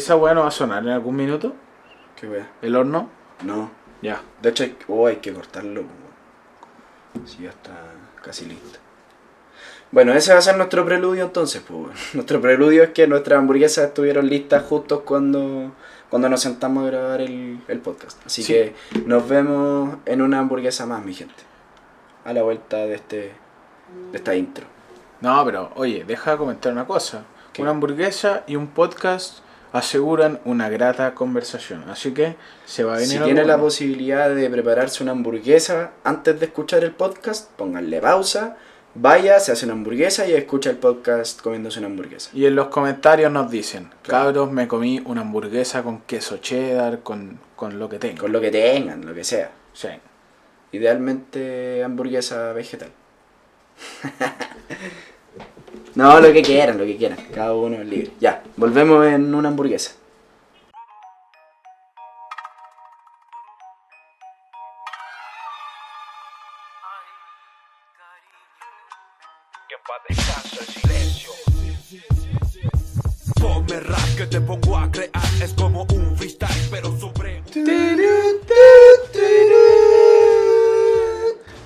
¿Esa weá no va a sonar en algún minuto? ¿Qué? ¿El horno? No. Ya. De hecho, hay, oh, hay que cortarlo. Si ya está casi listo. Bueno, ese va a ser nuestro preludio entonces. Pues, bueno. Nuestro preludio es que nuestras hamburguesas estuvieron listas justo cuando, cuando nos sentamos a grabar el, el podcast. Así Sí. que nos vemos en una hamburguesa más, mi gente. A la vuelta de, este, de esta intro. No, pero oye, deja de comentar una cosa. ¿Qué? Una hamburguesa y un podcast aseguran una grata conversación. Así que se va a venir Si tiene la posibilidad de prepararse una hamburguesa antes de escuchar el podcast, pónganle pausa, vaya, se hace una hamburguesa y escucha el podcast comiéndose una hamburguesa. Y en los comentarios nos dicen, Claro. cabros, me comí una hamburguesa con queso cheddar, con, con lo que tengo. Con lo que tengan, lo que sea. Sí. Idealmente hamburguesa vegetal. no, lo que quieran, lo que quieran. Cada uno es libre. Ya, volvemos en una hamburguesa.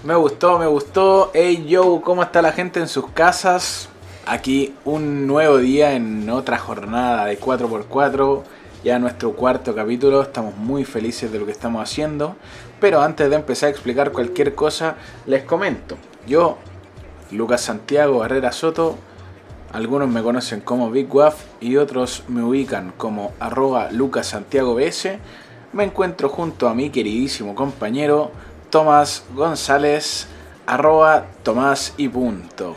Me gustó, me gustó. Hey yo, ¿cómo está la gente en sus casas? Aquí un nuevo día en otra jornada de 4x4. Ya nuestro cuarto capítulo. Estamos muy felices de lo que estamos haciendo. Pero antes de empezar a explicar cualquier cosa, les comento. Yo, Lucas Santiago Herrera Soto, algunos me conocen como Big Waff y otros me ubican como arroba Lucas Santiago BS. Me encuentro junto a mi queridísimo compañero Tomás González, arroba Tomás y punto.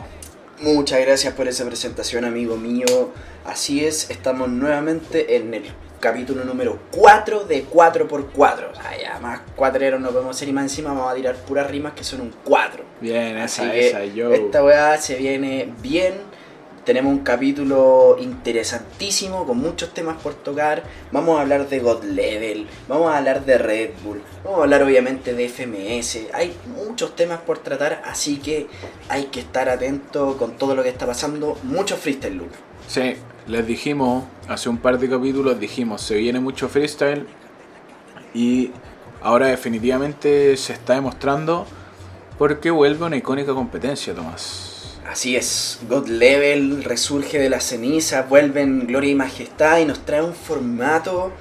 Muchas gracias por esa presentación, amigo mío. Así es, estamos nuevamente en el capítulo número 4 de 4x4. O sea, ya más cuatreros no podemos ser y más encima vamos a tirar puras rimas que son un 4. Bien, Así esa, que esa, yo. esta weá se viene bien. Tenemos un capítulo interesantísimo con muchos temas por tocar. Vamos a hablar de God Level, vamos a hablar de Red Bull, vamos a hablar obviamente de FMS. Hay muchos temas por tratar, así que hay que estar atento con todo lo que está pasando. Mucho freestyle, Luke. Sí, les dijimos, hace un par de capítulos dijimos, se viene mucho freestyle y ahora definitivamente se está demostrando porque vuelve una icónica competencia, Tomás. Así es, God Level resurge de las cenizas, vuelve en gloria y majestad y nos trae un formato.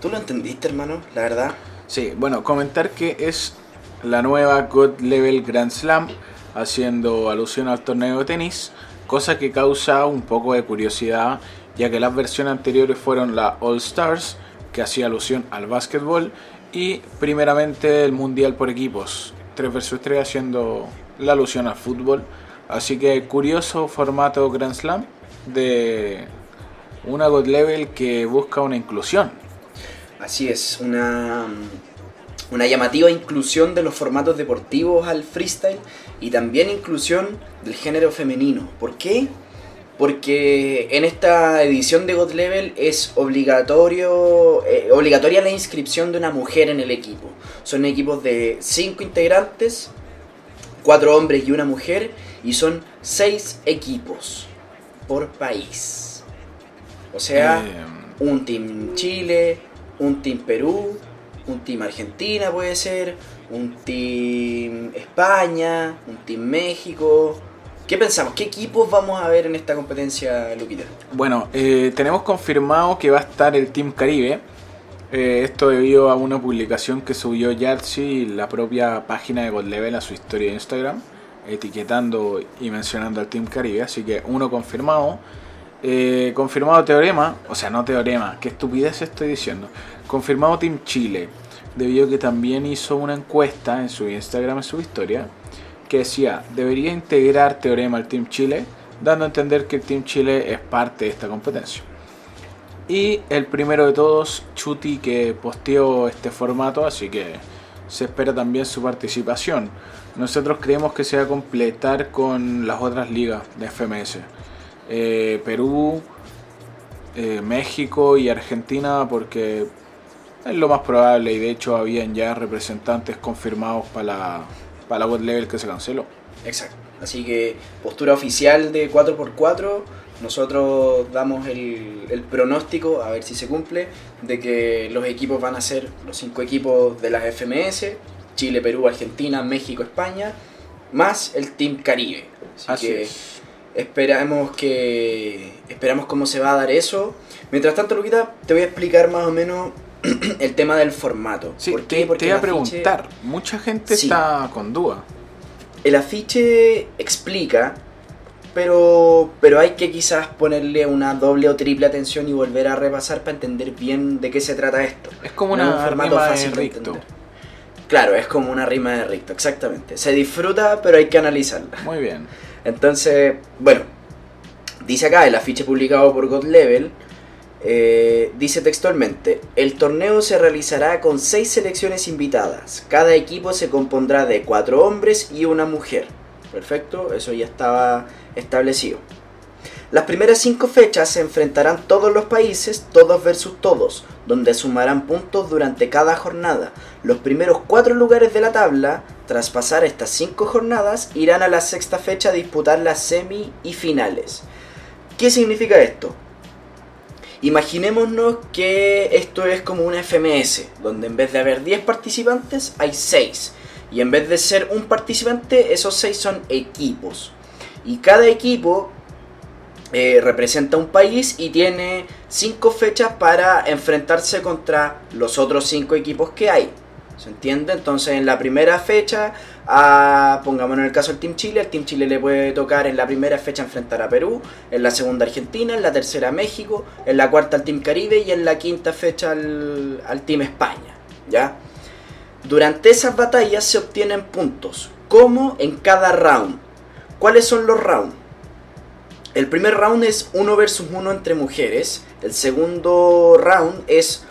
¿Tú lo entendiste, hermano? La verdad. Sí, bueno, comentar que es la nueva God Level Grand Slam, haciendo alusión al torneo de tenis, cosa que causa un poco de curiosidad, ya que las versiones anteriores fueron la All Stars, que hacía alusión al básquetbol, y primeramente el Mundial por equipos, 3 vs 3 haciendo la alusión al fútbol. Así que curioso formato Grand Slam de una God Level que busca una inclusión. Así es, una, una llamativa inclusión de los formatos deportivos al freestyle y también inclusión del género femenino. ¿Por qué? Porque en esta edición de God Level es obligatorio, eh, obligatoria la inscripción de una mujer en el equipo. Son equipos de 5 integrantes, 4 hombres y una mujer, y son 6 equipos por país. O sea, Eh, un team Chile, un team Perú, un team Argentina puede ser, un team España, un team México. ¿Qué pensamos? ¿Qué equipos vamos a ver en esta competencia, Luquita? Bueno, eh, tenemos confirmado que va a estar el Team Caribe. Eh, esto debido a una publicación que subió Yarchi, la propia página de God Level, a su historia de Instagram, etiquetando y mencionando al Team Caribe. Así que uno confirmado. Eh, confirmado Teorema, o sea, no Teorema, qué estupidez estoy diciendo. Confirmado Team Chile, debido a que también hizo una encuesta en su Instagram, en su historia, que decía, debería integrar Teorema al Team Chile, dando a entender que el Team Chile es parte de esta competencia. Y el primero de todos, Chuti, que posteó este formato, así que se espera también su participación. Nosotros creemos que se va a completar con las otras ligas de FMS. Eh, Perú, eh, México y Argentina, porque es lo más probable y de hecho habían ya representantes confirmados para la, para la God Level que se canceló. Exacto. Así que postura oficial de 4x4, nosotros damos el, el pronóstico, a ver si se cumple, de que los equipos van a ser los cinco equipos de las FMS, Chile, Perú, Argentina, México, España, más el Team Caribe. Así, Así que es. esperamos que esperamos cómo se va a dar eso. Mientras tanto, Luquita, te voy a explicar más o menos el tema del formato. Sí, ¿Por te, qué? Porque te iba a afiche- preguntar. Mucha gente Sí. está con duda. El afiche explica, pero, pero hay que quizás ponerle una doble o triple atención y volver a repasar para entender bien de qué se trata esto. Es como No una rima de Ricto. entender. Claro, es como una rima de Ricto, exactamente. Se disfruta, pero hay que analizarla. Muy bien. Entonces, bueno, dice acá el afiche publicado por God Level, eh, dice textualmente, el torneo se realizará con seis selecciones invitadas. Cada equipo se compondrá de cuatro hombres y una mujer. Perfecto, eso ya estaba establecido. Las primeras cinco fechas se enfrentarán todos los países, todos versus todos, donde sumarán puntos durante cada jornada. Los primeros cuatro lugares de la tabla, tras pasar estas cinco jornadas, irán a la sexta fecha a disputar las semi y finales. ¿Qué significa esto? Imaginémonos que esto es como una FMS, donde en vez de haber 10 participantes hay 6. Y en vez de ser un participante, esos 6 son equipos. Y cada equipo eh, representa un país y tiene 5 fechas para enfrentarse contra los otros 5 equipos que hay. ¿Se entiende? Entonces en la primera fecha, a, pongamos en el caso del Team Chile, el Team Chile le puede tocar en la primera fecha enfrentar a Perú, en la segunda Argentina, en la tercera México, en la cuarta al Team Caribe y en la quinta fecha al, al Team España. ¿Ya? Durante esas batallas se obtienen puntos, como en cada round. ¿Cuáles son los rounds? El primer round es 1 versus 1 entre mujeres. El segundo round es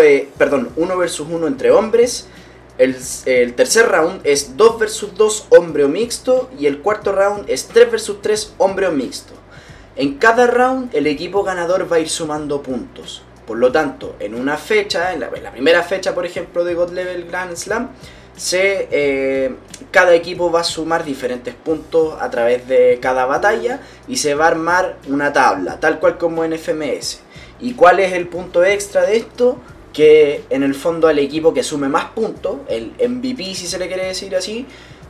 eh, perdón, 1 versus 1 entre hombres. El, el tercer round es 2 versus 2 hombre o mixto. Y el cuarto round es 3 versus 3 hombre o mixto. En cada round el equipo ganador va a ir sumando puntos. Por lo tanto, en una fecha, en la, primera fecha por ejemplo de God Level Grand Slam, eh, cada equipo va a sumar diferentes puntos a través de cada batalla y se va a armar una tabla, tal cual como en FMS. ¿Y cuál es el punto extra de esto? Que en el fondo al equipo que sume más puntos, el MVP si se le quiere decir así,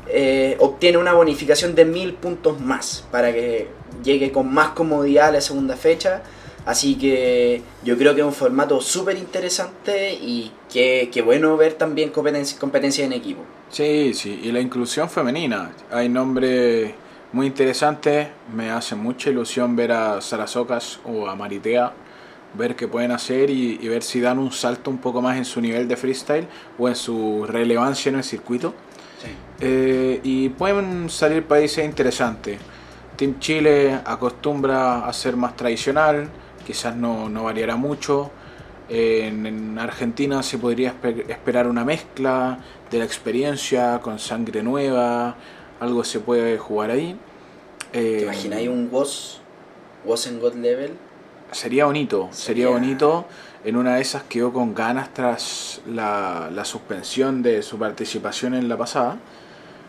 eh, obtiene una bonificación de 1000 puntos más para que llegue con más comodidad a la segunda fecha. Así que yo creo que es un formato súper interesante y que, que bueno ver también competencia, competencia en equipo. Sí, sí, y la inclusión femenina. Hay nombres muy interesantes. Me hace mucha ilusión ver a Sara Socas o a Maritea, ver qué pueden hacer y, y ver si dan un salto un poco más en su nivel de freestyle o en su relevancia en el circuito. Eh, y pueden salir países interesantes. Team Chile acostumbra a ser más tradicional, quizás no, no variará mucho. En, en Argentina se podría espe- esperar una mezcla de la experiencia con sangre nueva, algo se puede jugar ahí. Eh, ¿Te imagináis un WOS? WOS en God Level. Sería bonito, sería Sería- bonito. En una de esas quedó con ganas tras la, la suspensión de su participación en la pasada.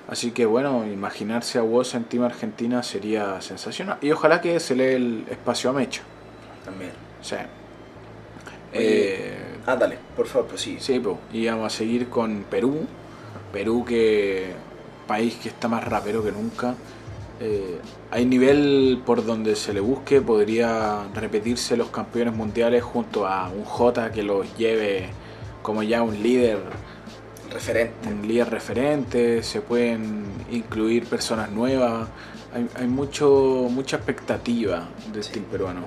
Así que bueno, imaginarse a Woz en Team Argentina sería sensacional. Y ojalá que se le el espacio a Mecha. También. Sí. Eh, Ah, dale, por favor, prosigue. sí, pues, y vamos a seguir con Perú. Perú que país que está más rapero que nunca. Eh, hay nivel por donde se le busque, podría repetirse los campeones mundiales junto a un J que los lleve como ya un líder, Referente. un líder referente, se pueden incluir personas nuevas, hay, hay mucho, mucha expectativa del Sí. team peruano.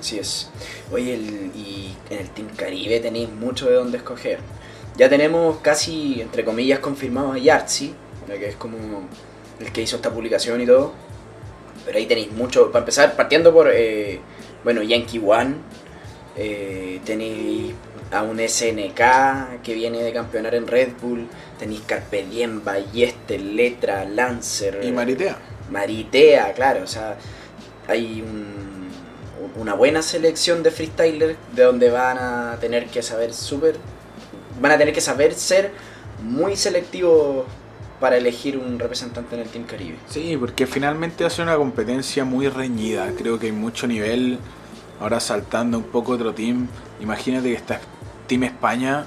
Así es. Oye, el- y en el Team Caribe tenéis mucho de dónde escoger. Ya tenemos casi, entre comillas, confirmado a Yartzi, ya que es como el que hizo esta publicación y todo. Pero ahí tenéis mucho, para empezar, partiendo por, eh, bueno, Yankee One, eh, tenéis a un SNK que viene de campeonar en Red Bull, tenéis Carpe Diem, Ballester, Letra, Lancer. Y Maritea. Maritea, claro, o sea, hay un- una buena selección de freestylers de donde van a tener que saber súper, van a tener que saber ser muy selectivos para elegir un representante en el Team Caribe. Sí, porque finalmente hace una competencia muy reñida. Creo que hay mucho nivel. Ahora saltando un poco otro team. Imagínate que está Team España.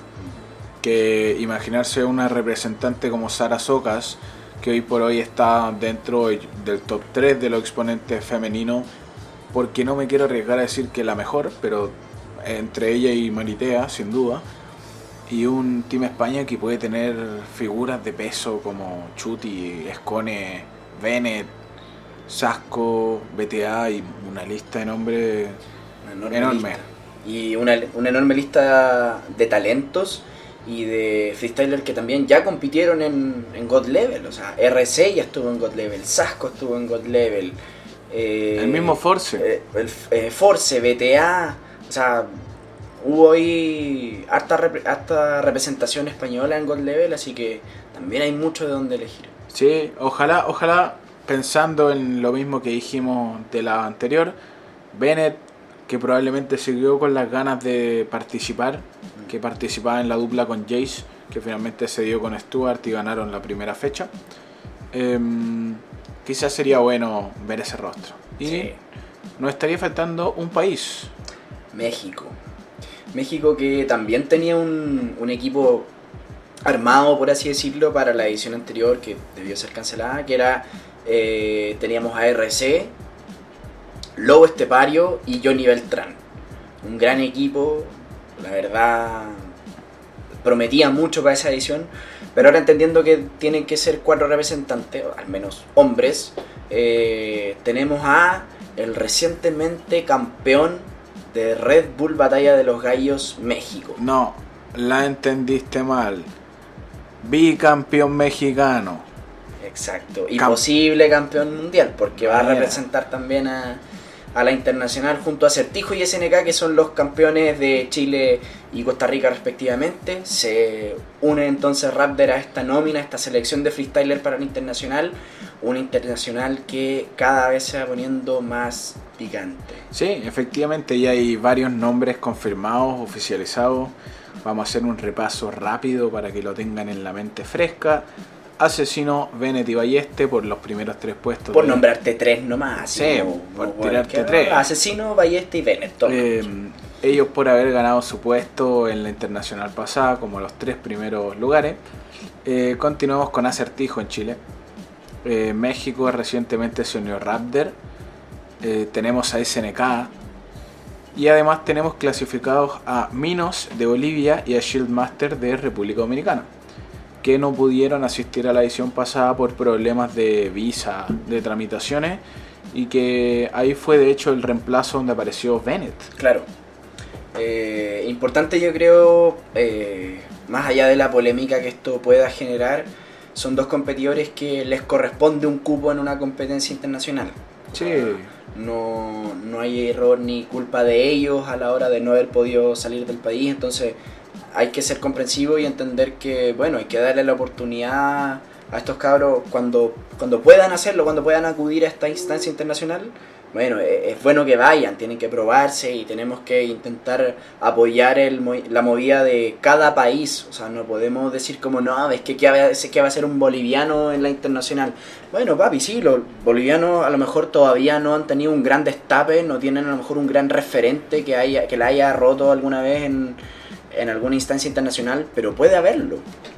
Que imaginarse una representante como Sara Socas, que hoy por hoy está dentro del top 3 de los exponentes femeninos. Porque no me quiero arriesgar a decir que la mejor, pero entre ella y Maritea, sin duda. Y un Team España que puede tener figuras de peso como Chuti, Escone, Bennett, Sasco, BTA y una lista de nombres enorme. Y una, una enorme lista de talentos y de freestyler que también ya compitieron en, en God Level. O sea, RC ya estuvo en God Level, Sasco estuvo en God Level. Eh, El mismo Force. eh, el, eh, Force, BTA. O sea, hubo ahí harta, rep- harta representación española en God Level, así que también hay mucho de donde elegir. Sí, ojalá, ojalá, pensando en lo mismo que dijimos de la anterior, Bennett, que probablemente siguió con las ganas de participar, que participaba en la dupla con Jace, que finalmente se dio con Stuart y ganaron la primera fecha. Em, quizás sería bueno ver ese rostro. Y Sí. nos estaría faltando un país. México. México que también tenía un, un equipo armado, por así decirlo, para la edición anterior que debió ser cancelada, que era, eh, teníamos a RC, Lobo Estepario y Johnny Beltrán. Un gran equipo, la verdad prometía mucho para esa edición, pero ahora entendiendo que tienen que ser cuatro representantes, o al menos hombres, eh, tenemos a el recientemente campeón de Red Bull Batalla de los Gallos México. No, la entendiste mal. Bicampeón mexicano. Exacto. Y Cam- posible campeón mundial, porque va a representar también a, a la internacional junto a Certijo y SNK, que son los campeones de Chile y Costa Rica respectivamente. Se une entonces Raptor a esta nómina, a esta selección de freestyler para la internacional. Un internacional que cada vez se va poniendo más picante. Sí, efectivamente ya hay varios nombres confirmados, oficializados. Vamos a hacer un repaso rápido para que lo tengan en la mente fresca. Asesino, Bennett y Balleste por los primeros tres puestos. Por de- nombrarte tres nomás. Sí, por tirarte tres. Asesino, Ballesta y Bennett. toma. Eh, ellos por haber ganado su puesto en la internacional pasada como los tres primeros lugares. Eh, continuamos con Acertijo en Chile. Eh, México recientemente se unió Raptor. Eh, tenemos a SNK. Y además tenemos clasificados a Minos de Bolivia y a Shieldmaster de República Dominicana. Que no pudieron asistir a la edición pasada por problemas de visa, de tramitaciones. Y que ahí fue de hecho el reemplazo donde apareció Bennett. Claro. Eh, importante yo creo, eh, más allá de la polémica que esto pueda generar, son dos competidores que les corresponde un cupo en una competencia internacional. Sí. No, no hay error ni culpa de ellos a la hora de no haber podido salir del país, entonces hay que ser comprensivo y entender que, bueno, hay que darle la oportunidad a estos cabros cuando, cuando puedan hacerlo, cuando puedan acudir a esta instancia internacional. Bueno, e- es bueno que vayan, tienen que probarse y tenemos que intentar apoyar el, la movida de cada país. O sea, no podemos decir como, no, es que ¿qué va, a- qué va a ser un boliviano en la internacional. Bueno, papi, sí, los bolivianos a lo mejor todavía no han tenido un gran destape, no tienen a lo mejor un gran referente que, haya, que la haya roto alguna vez en, en alguna instancia internacional, pero puede haberlo.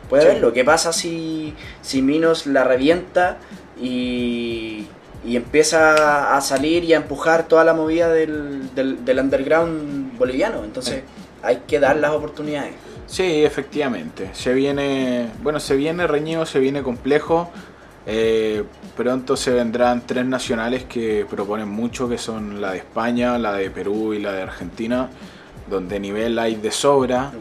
Puede Sí. haberlo. ¿Qué pasa si, si Minos la revienta y, y empieza a salir y a empujar toda la movida del, del, del underground boliviano? Entonces hay que dar las oportunidades. Sí, efectivamente. Se viene, bueno, se viene reñido, se viene complejo. Eh, pronto se vendrán tres nacionales que proponen mucho, que son la de España, la de Perú y la de Argentina, donde nivel hay de sobra.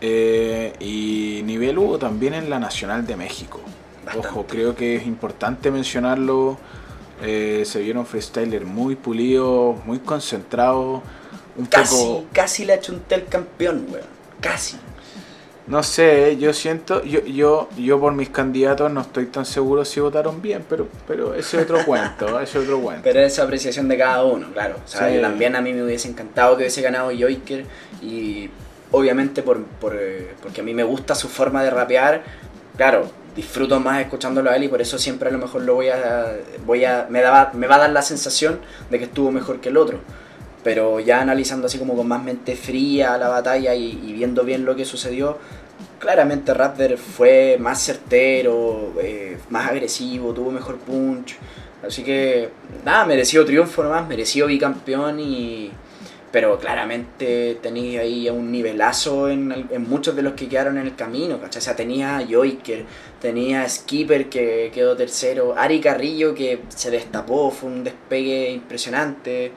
Eh, y nivel hubo también en la Nacional de México. Bastante. Ojo, creo que es importante mencionarlo. Eh, se vieron freestyler muy pulido, muy concentrado, un Casi, poco casi le achunté el campeón, weón. Casi. No sé, yo siento, yo, yo, yo por mis candidatos no estoy tan seguro si votaron bien, pero, pero ese es otro cuento, ese es otro cuento. Pero es apreciación de cada uno, claro. Sí. yo también a mí me hubiese encantado que hubiese ganado Joiker y obviamente por, por, eh, porque a mí me gusta su forma de rapear, claro, disfruto más escuchándolo a él y por eso siempre a lo mejor lo voy a, voy a, me, daba, me va a dar la sensación de que estuvo mejor que el otro. Pero ya analizando así como con más mente fría la batalla y, y viendo bien lo que sucedió, claramente Raptor fue más certero, eh, más agresivo, tuvo mejor punch. Así que, nada, merecido triunfo nomás, merecido bicampeón y... Pero claramente tenía ahí un nivelazo en, en muchos de los que quedaron en el camino, ¿cachai? O sea, tenía a Joiker, tenía a Skipper que quedó tercero, Ari Carrillo que se destapó, fue un despegue impresionante.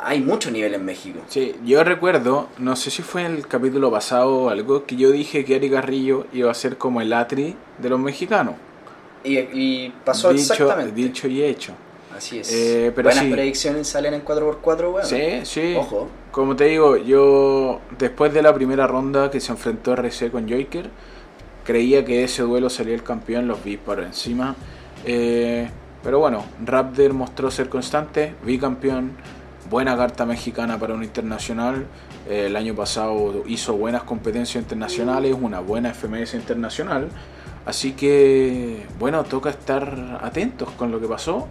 Hay mucho nivel en México. Sí, yo recuerdo, no sé si fue en el capítulo pasado o algo, que yo dije que Ari Carrillo iba a ser como el Atri de los mexicanos. Y, y pasó dicho, exactamente. Dicho y hecho. Así es. Eh, pero Buenas sí. predicciones salen en 4x4, weón. Sí, sí. Ojo. Como te digo, yo después de la primera ronda que se enfrentó RC con Joker, creía que ese duelo sería el campeón, los vi por encima. Eh, pero bueno, Raptor mostró ser constante, bicampeón, buena carta mexicana para un internacional. Eh, el año pasado hizo buenas competencias internacionales, una buena FMS internacional. Así que, bueno, toca estar atentos con lo que pasó.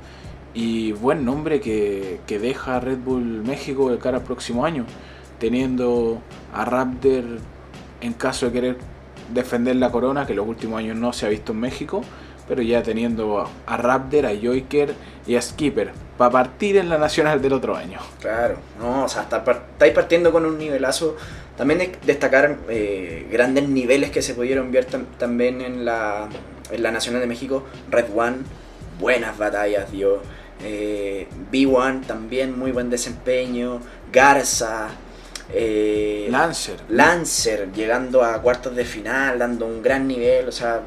Y buen nombre que, que deja Red Bull México de cara al próximo año. Teniendo a Raptor en caso de querer defender la corona, que los últimos años no se ha visto en México. Pero ya teniendo a, a Raptor, a Joiker y a Skipper. Para partir en la nacional del otro año. Claro, no, o sea, estáis partiendo con un nivelazo. También de- destacar eh, grandes niveles que se pudieron ver tam- también en la, en la Nacional de México. Red One, buenas batallas dio. Eh, B1 también muy buen desempeño. Garza. eh, Lancer. Lancer llegando a cuartos de final, dando un gran nivel, o sea,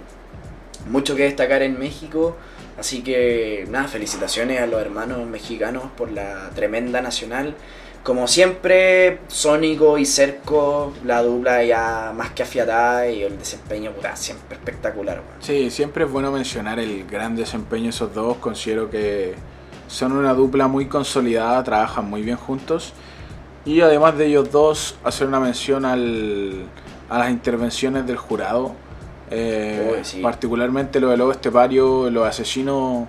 mucho que destacar en México. Así que nada, felicitaciones a los hermanos mexicanos por la tremenda nacional. Como siempre, Sónico y Cerco, la dupla ya más que afiatada y el desempeño siempre espectacular. Sí, siempre es bueno mencionar el gran desempeño de esos dos. Considero que son una dupla muy consolidada, trabajan muy bien juntos. Y además de ellos dos, hacer una mención al, a las intervenciones del jurado. Eh, Uy, sí. Particularmente lo de Lobo Estepario, los asesinos,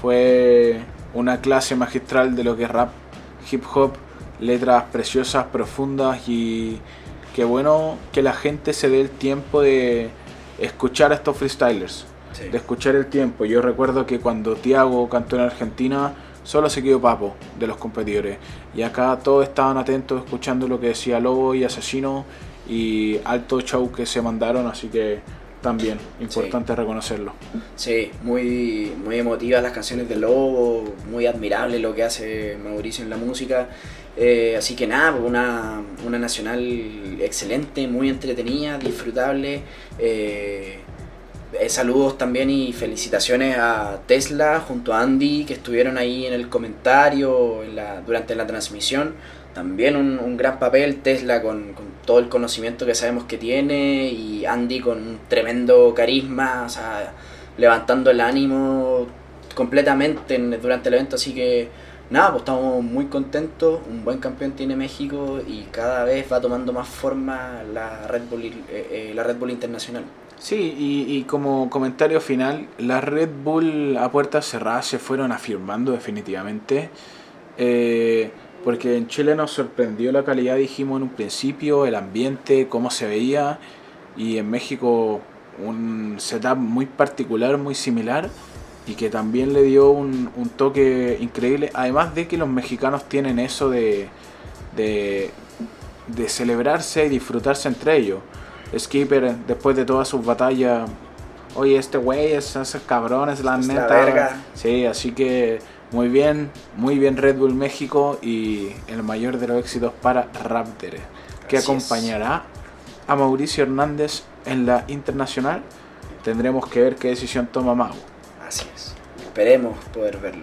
fue una clase magistral de lo que es rap, hip hop, letras preciosas, profundas y qué bueno que la gente se dé el tiempo de escuchar a estos freestylers Sí. de escuchar el tiempo. Yo recuerdo que cuando Tiago cantó en Argentina, solo se quedó Papo de los competidores. Y acá todos estaban atentos escuchando lo que decía Lobo y Asesino y alto show que se mandaron, así que también importante reconocerlo. Sí, muy, muy emotivas las canciones de Lobo, muy admirable lo que hace Mauricio en la música. Eh, así que nada, una, una nacional excelente, muy entretenida, disfrutable. Eh, eh, saludos también y felicitaciones a Tesla junto a Andy que estuvieron ahí en el comentario en la- durante la transmisión. También un, un gran papel, Tesla con, con todo el conocimiento que sabemos que tiene y Andy con un tremendo carisma, o sea, levantando el ánimo completamente en- durante el evento. Así que nada, pues estamos muy contentos, un buen campeón tiene México y cada vez va tomando más forma la Red Bull, eh, eh, la Red Bull Internacional. Sí, y, y como comentario final, las Red Bull a puertas cerradas se fueron afirmando definitivamente. Eh, porque en Chile nos sorprendió la calidad, dijimos en un principio, el ambiente, cómo se veía. Y en México un setup muy particular, muy similar. Y que también le dio un, un toque increíble. Además de que los mexicanos tienen eso de, de, de celebrarse y disfrutarse entre ellos. Skipper, después de todas sus batallas, oye, este güey es esos cabrones, la Es la neta. verga. Sí, así que muy bien, muy bien Red Bull México y el mayor de los éxitos para Raptor, que Así es. acompañará a Mauricio Hernández en la internacional. Tendremos que ver qué decisión toma Mau. Así es. Esperemos poder verlo.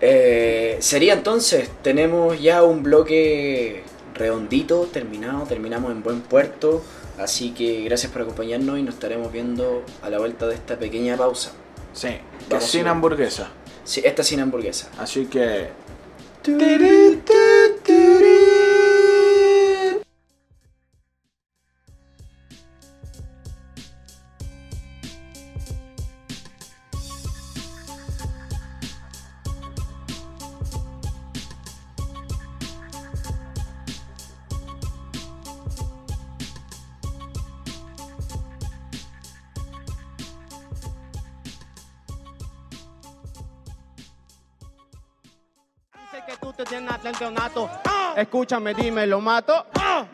Eh, sería entonces, tenemos ya un bloque redondito, terminado, terminamos en buen puerto. Así que gracias por acompañarnos y nos estaremos viendo a la vuelta de esta pequeña pausa. Sí, que sin hamburguesa. Esta sin hamburguesa. Así que Escúchame, dime, ¿lo mato?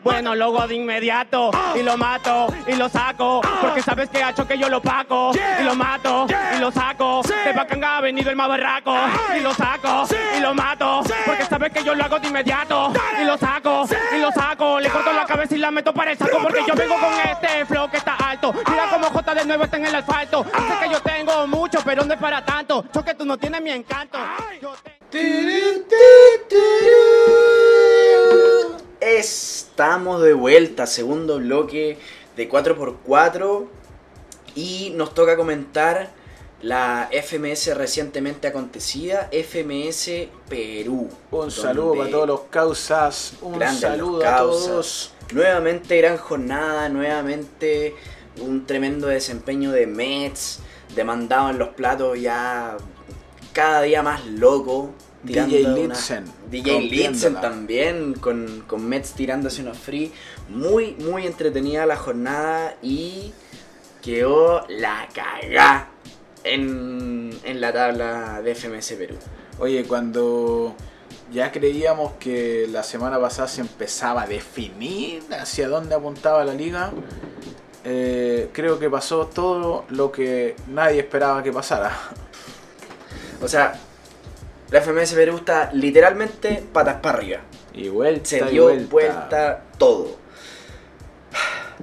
Bueno, luego de inmediato. Y lo mato, y lo saco. Porque sabes que ha hecho que yo lo paco. Y lo mato, y lo saco. De Bacanga ha venido el más barraco. Y lo saco, y lo mato. Porque sabes que yo lo hago de inmediato. Y lo saco, y lo saco. Le corto la cabeza y la meto para el saco. Porque yo vengo con este flow que está alto. Mira como J de nuevo está en el asfalto. Sé que yo tengo mucho, pero no es para tanto. Choque, tú no tienes mi encanto. Yo te- Estamos de vuelta, segundo bloque de 4x4 y nos toca comentar la FMS recientemente acontecida, FMS Perú. Un saludo para todos los causas. Un saludo a todos. Nuevamente gran jornada, nuevamente un tremendo desempeño de Mets, demandado en los platos ya cada día más loco. DJ Litzen, DJ. Litzen también, con, con Mets tirándose unos free. Muy, muy entretenida la jornada y quedó la cagá en, en la tabla de FMS Perú. Oye, cuando ya creíamos que la semana pasada se empezaba a definir hacia dónde apuntaba la liga, eh, creo que pasó todo lo que nadie esperaba que pasara. O sea, la FMS Perú está literalmente patas para arriba. Y vuelta Se dio vuelta. vuelta. todo.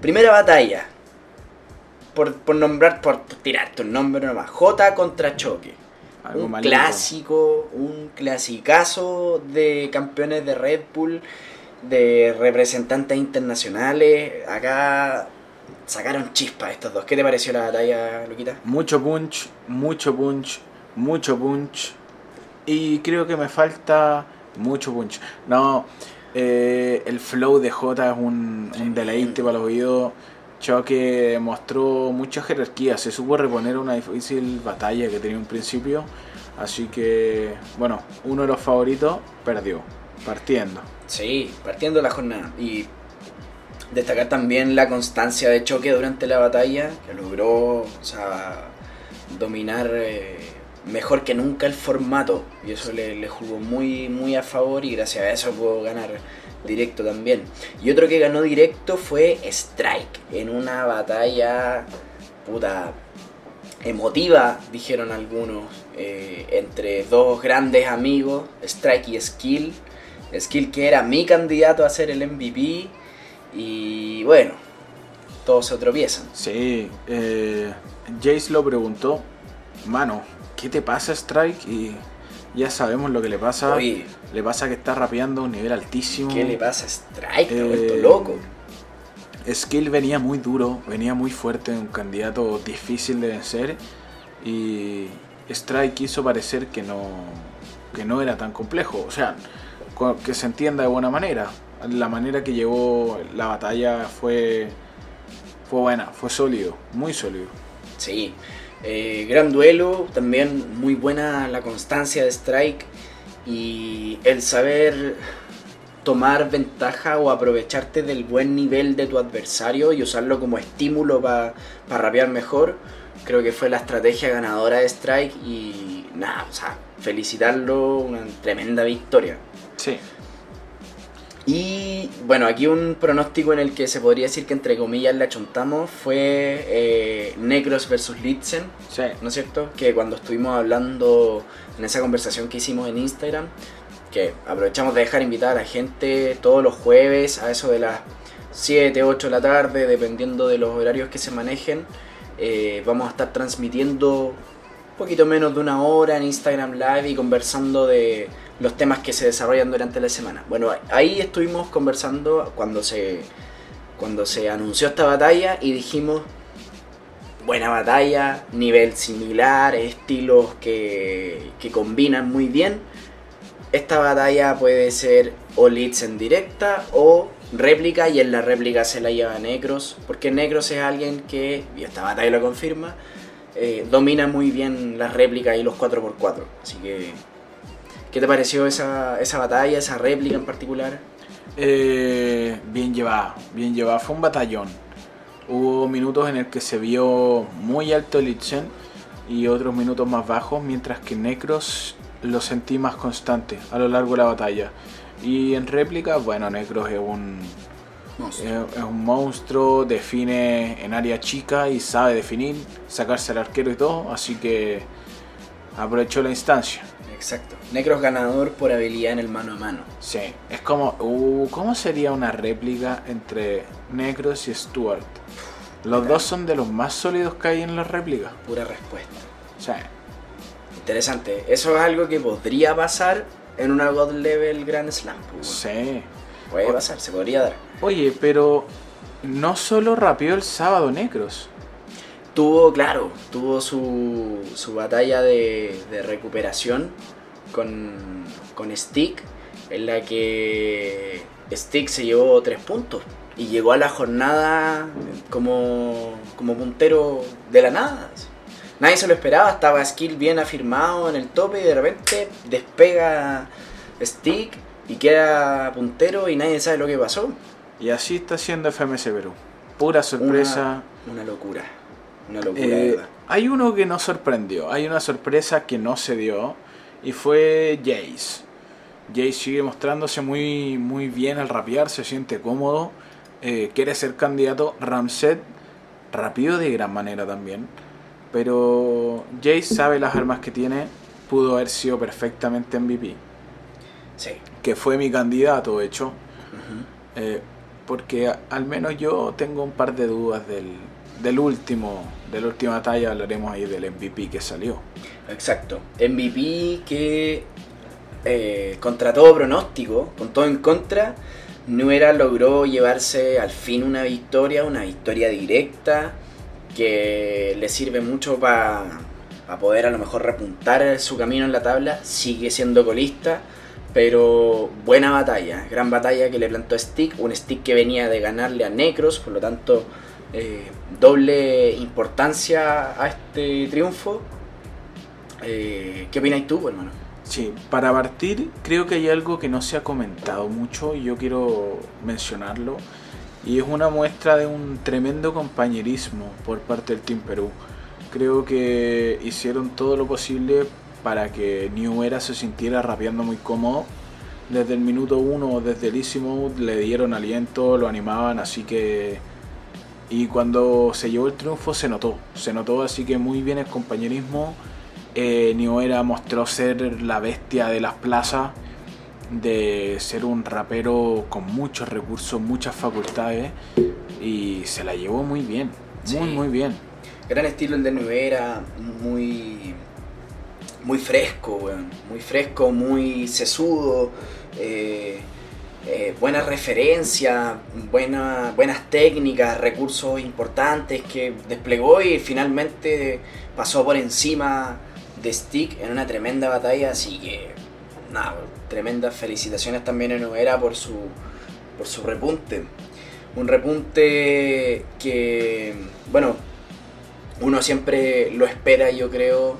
Primera batalla. Por, por nombrar, por tirarte un nombre nomás. J contra Choque. Algo un malito. clásico, un clasicazo de campeones de Red Bull, de representantes internacionales. Acá sacaron chispa estos dos. ¿Qué te pareció la batalla, Luquita? Mucho punch, mucho punch, mucho punch. Y creo que me falta mucho punch. No, eh, el flow de J es un, un deleite para los oídos. Choque mostró mucha jerarquía, se supo reponer una difícil batalla que tenía un principio. Así que, bueno, uno de los favoritos perdió, partiendo. Sí, partiendo la jornada. Y destacar también la constancia de choque durante la batalla, que logró o sea, dominar eh, mejor que nunca el formato. Y eso le, le jugó muy, muy a favor y gracias a eso pudo ganar directo también. Y otro que ganó directo fue Strike, en una batalla puta emotiva, dijeron algunos, eh, entre dos grandes amigos, Strike y Skill. Skill que era mi candidato a ser el MVP. Y bueno, todos se tropiezan. Sí, eh, Jace lo preguntó, mano, ¿qué te pasa Strike? Y ya sabemos lo que le pasa. Oye, Le pasa que está rapeando a un nivel altísimo. ¿qué le pasa a Strike? Eh, vuelto loco. Skill venía muy duro, venía muy fuerte, un candidato difícil de vencer. Y Strike quiso parecer que no, que no era tan complejo. O sea, que se entienda de buena manera. La manera que llevó la batalla fue, fue buena, fue sólido, muy sólido. Sí, eh, gran duelo, también muy buena la constancia de Strike y el saber tomar ventaja o aprovecharte del buen nivel de tu adversario y usarlo como estímulo para rapear mejor. Creo que fue la estrategia ganadora de Strike y nada, o sea, felicitarlo, una tremenda victoria. Sí, Y bueno, aquí un pronóstico en el que se podría decir que entre comillas le achuntamos fue eh, Necros versus Litzen, sí. ¿no es cierto? Que cuando estuvimos hablando en esa conversación que hicimos en Instagram, que aprovechamos de dejar invitada a la gente todos los jueves a eso de las 7, 8 de la tarde, dependiendo de los horarios que se manejen, eh, vamos a estar transmitiendo un poquito menos de una hora en Instagram Live y conversando de los temas que se desarrollan durante la semana. Bueno, ahí estuvimos conversando cuando se, cuando se anunció esta batalla y dijimos, buena batalla, nivel similar, estilos que, que combinan muy bien. Esta batalla puede ser o leads en directa o réplica y en la réplica se la lleva Necros, porque Necros es alguien que, y esta batalla lo confirma, eh, domina muy bien las réplicas y los 4x4. Así que, ¿qué te pareció esa, esa batalla, esa réplica en particular? Eh, bien llevada, bien llevada. Fue un batallón. Hubo minutos en el que se vio muy alto el Itzen y otros minutos más bajos, mientras que Necros lo sentí más constante a lo largo de la batalla. Y en réplica, bueno, Necros es un, Monstruo. es, es un monstruo, define en área chica y sabe definir, sacarse al arquero y todo, así que aprovechó la instancia. Exacto. Necros ganador por habilidad en el mano a mano. Sí, es como, uh, ¿cómo sería una réplica entre Necros y Stuart? Los dos son de los más sólidos que hay en las réplicas. Pura respuesta. Sea, Interesante. Eso es algo que podría pasar en una God Level Grand Slam. pues, sí. Puede pasar, se podría dar. Oye, pero no solo rapeó el sábado Necros. Tuvo, claro, tuvo su, su batalla de, de recuperación con, con Stick, en la que Stick se llevó tres puntos y llegó a la jornada como, como puntero de la nada. Nadie se lo esperaba, estaba Skill bien afirmado en el tope y de repente despega Stick y queda puntero y nadie sabe lo que pasó. Y así está haciendo FMS Perú. Pura sorpresa. Una, una locura. Una locura, Eh, hay uno que nos sorprendió, hay una sorpresa que no se dio y fue Jace. Jace sigue mostrándose muy, muy bien al rapear, se siente cómodo, eh, quiere ser candidato. Ramset rapió de gran manera también, pero Jace sabe las armas que tiene, pudo haber sido perfectamente MVP, Sí. que fue mi candidato, de hecho. Eh, porque al menos yo tengo un par de dudas del, del último, de la última talla, hablaremos ahí del MVP que salió. Exacto. MVP que eh, contra todo pronóstico, con todo en contra, Nuera logró llevarse al fin una victoria, una victoria directa que le sirve mucho para poder a lo mejor repuntar su camino en la tabla. Sigue siendo colista, pero buena batalla, gran batalla que le plantó Stick, un Stick que venía de ganarle a Necros, por lo tanto eh, doble importancia a este triunfo. Eh, ¿Qué opinas tú, hermano? Sí, para partir creo que hay algo que no se ha comentado mucho y yo quiero mencionarlo. Y es una muestra de un tremendo compañerismo por parte del Team Perú. Creo que hicieron todo lo posible para que New Era se sintiera rapeando muy cómodo. Desde el minuto uno, desde el Easy Mode, le dieron aliento, lo animaban, así que... Y cuando se llevó el triunfo se notó, se notó así que muy bien el compañerismo. Eh, mostró ser la bestia de las plazas, de ser un rapero con muchos recursos, muchas facultades, y se la llevó muy bien, muy, Sí. muy bien. Gran estilo el de Nuera, muy, muy fresco, weón. Muy fresco, muy sesudo. eh, eh, buena referencia, buena, buenas técnicas, recursos importantes que desplegó y finalmente pasó por encima de Stick en una tremenda batalla. Así que, nada, tremendas felicitaciones también a Nuera por su, por su repunte. Un repunte que, bueno, uno siempre lo espera, yo creo,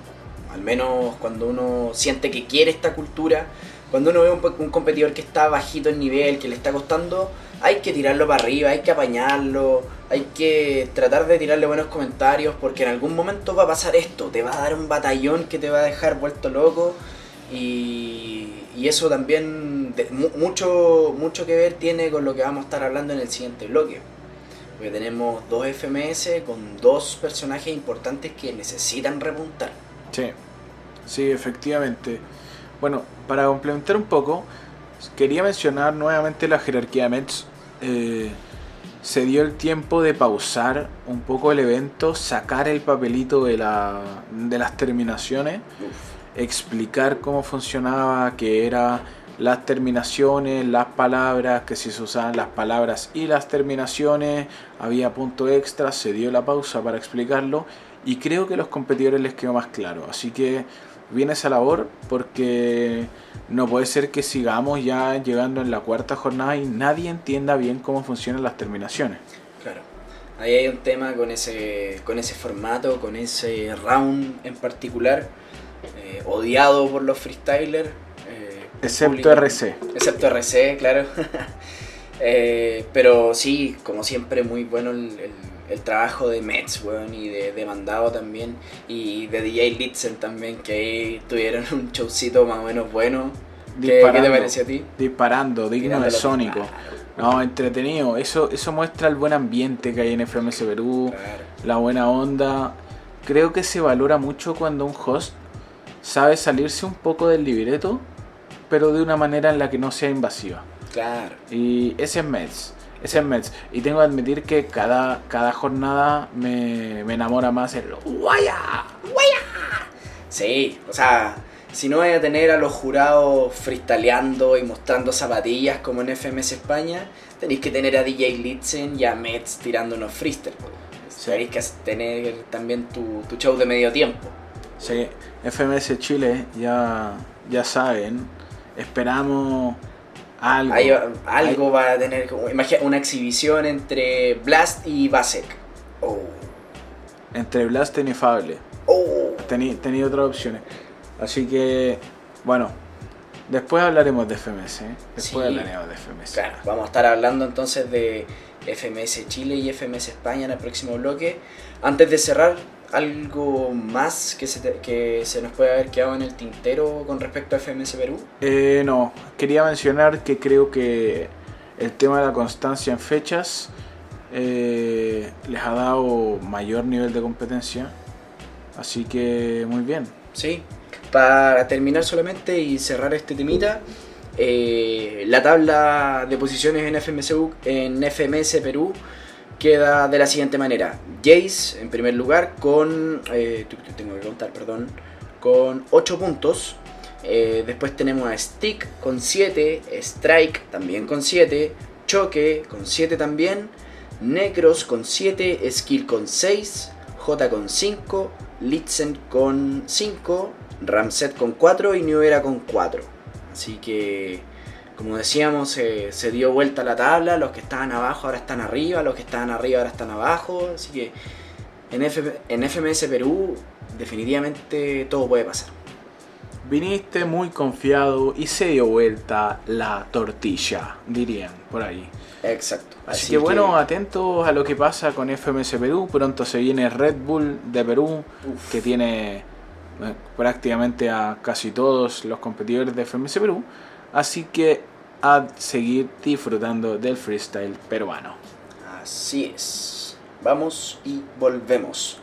al menos cuando uno siente que quiere esta cultura, cuando uno ve un, un competidor que está bajito en nivel, que le está costando, hay que tirarlo para arriba, hay que apañarlo, hay que tratar de tirarle buenos comentarios, porque en algún momento va a pasar esto, te va a dar un batallón que te va a dejar vuelto loco, y, eso también mu- mucho, mucho que ver tiene con lo que vamos a estar hablando en el siguiente bloque. Porque tenemos dos FMS con dos personajes importantes que necesitan repuntar. Sí, sí, efectivamente. Bueno, para complementar un poco, quería mencionar nuevamente la jerarquía de Mets. Eh, se dio el tiempo de pausar un poco el evento, sacar el papelito de, la, de las terminaciones, explicar cómo funcionaba, que era las terminaciones, las palabras, que si se usaban las palabras y las terminaciones, había punto extra, se dio la pausa para explicarlo y creo que a los competidores les quedó más claro. Así que viene esa labor porque no puede ser que sigamos ya llegando en la cuarta jornada y nadie entienda bien cómo funcionan las terminaciones. Claro. Ahí hay un tema con ese, con ese formato, con ese round en particular, eh, odiado por los freestylers. eh, Excepto público- RC. Excepto RC, claro. Eh, pero sí, como siempre, muy bueno el, el- el trabajo de Mets, weón, y de, de Mandado también, y de DJ Litzen también, que ahí tuvieron un showcito más o menos bueno. ¿Qué, qué te pareció a ti? Disparando, digno de Sónico. Claro, No, entretenido. Eso, eso muestra el buen ambiente que hay en FMS Perú, claro. la buena onda. Creo que se valora mucho cuando un host sabe salirse un poco del libreto, pero de una manera en la que no sea invasiva. Claro. Y ese es Mets. Ese es Mets. Y tengo que admitir que cada, cada jornada me, me enamora más el guaya. Sí, o sea, si no voy a tener a los jurados freestyleando y mostrando zapatillas como en FMS España, tenéis que tener a DJ Litzen y a Mets tirando unos freestyle. Sí. Tenéis que tener también tu, tu show de medio tiempo. Sí, FMS Chile, ya, ya saben. Esperamos algo. Algo va a tener, como, imagina, una exhibición entre Blast y Basek. Oh, Entre Blast y Inefable. oh. Tenía, tenía otras opciones. Así que, bueno, después hablaremos de FMS. ¿eh? Después Sí. hablaremos de FMS. Claro, vamos a estar hablando entonces de FMS Chile y FMS España en el próximo bloque. Antes de cerrar, algo más que se, te- que se nos puede haber quedado en el tintero con respecto a FMS Perú. Eh, no, quería mencionar que creo que el tema de la constancia en fechas eh, les ha dado mayor nivel de competencia. Así que muy bien. Sí, para terminar solamente y cerrar este temita, eh, la tabla de posiciones en FMS, en FMS Perú queda de la siguiente manera. Jace en primer lugar con, eh, tengo que contar, perdón, con 8 puntos. Eh, después tenemos a Stick con 7, Strike también con 7, Choque con 7 también, Necros con 7, Skill con 6, J con 5, Litzen con 5, Ramset con 4 y New con 4. Así que, como decíamos, eh, se dio vuelta la tabla, los que estaban abajo ahora están arriba, los que estaban arriba ahora están abajo, así que en, F- en FMS Perú definitivamente todo puede pasar. Viniste muy confiado y se dio vuelta la tortilla, dirían por ahí. Exacto. Así, que bueno, atentos a lo que pasa con FMS Perú. Pronto se viene Red Bull de Perú, Uf. que tiene eh, prácticamente a casi todos los competidores de FMS Perú. Así que a seguir disfrutando del freestyle peruano. Así es. Vamos y volvemos.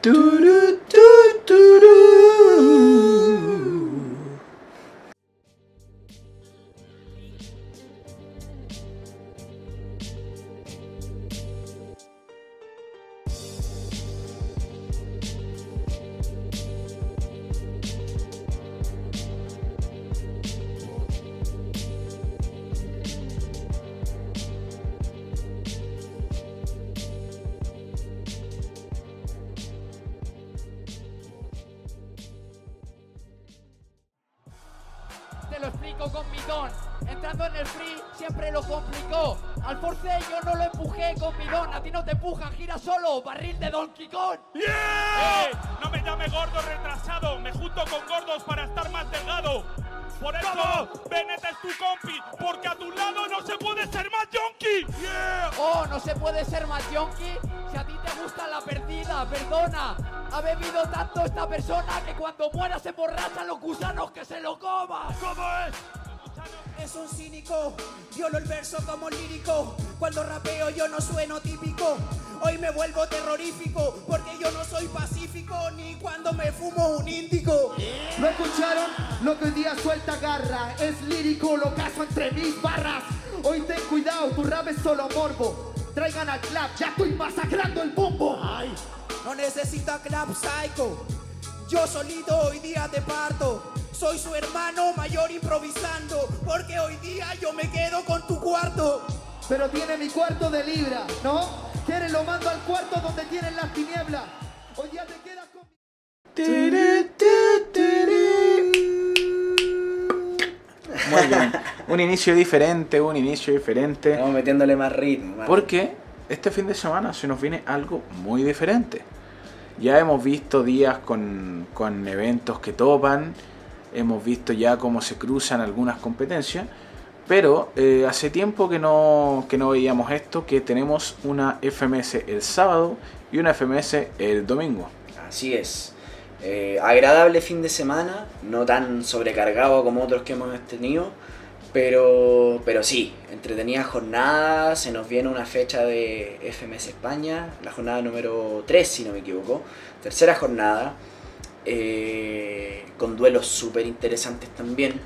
Turu, tu, turu. Parto. Soy su hermano mayor improvisando, porque hoy día yo me quedo con tu cuarto. Pero tiene mi cuarto de libra, ¿no? Quieren lo mando al cuarto donde tienen las tinieblas Hoy día te quedas con... Muy bien. Un inicio diferente, un inicio diferente. Estamos metiéndole más ritmo. más Porque este fin de semana se nos viene algo muy diferente. Ya hemos visto días con, con eventos que topan, hemos visto ya cómo se cruzan algunas competencias, Pero eh, hace tiempo que no, que no veíamos esto, que tenemos una FMS el sábado y una FMS el domingo. Así es. Eh, agradable fin de semana, no tan sobrecargado como otros que hemos tenido, pero, pero sí, entretenida jornada, se nos viene una fecha de FMS España, la jornada número 3 si no me equivoco, tercera jornada, eh, con duelos súper interesantes también,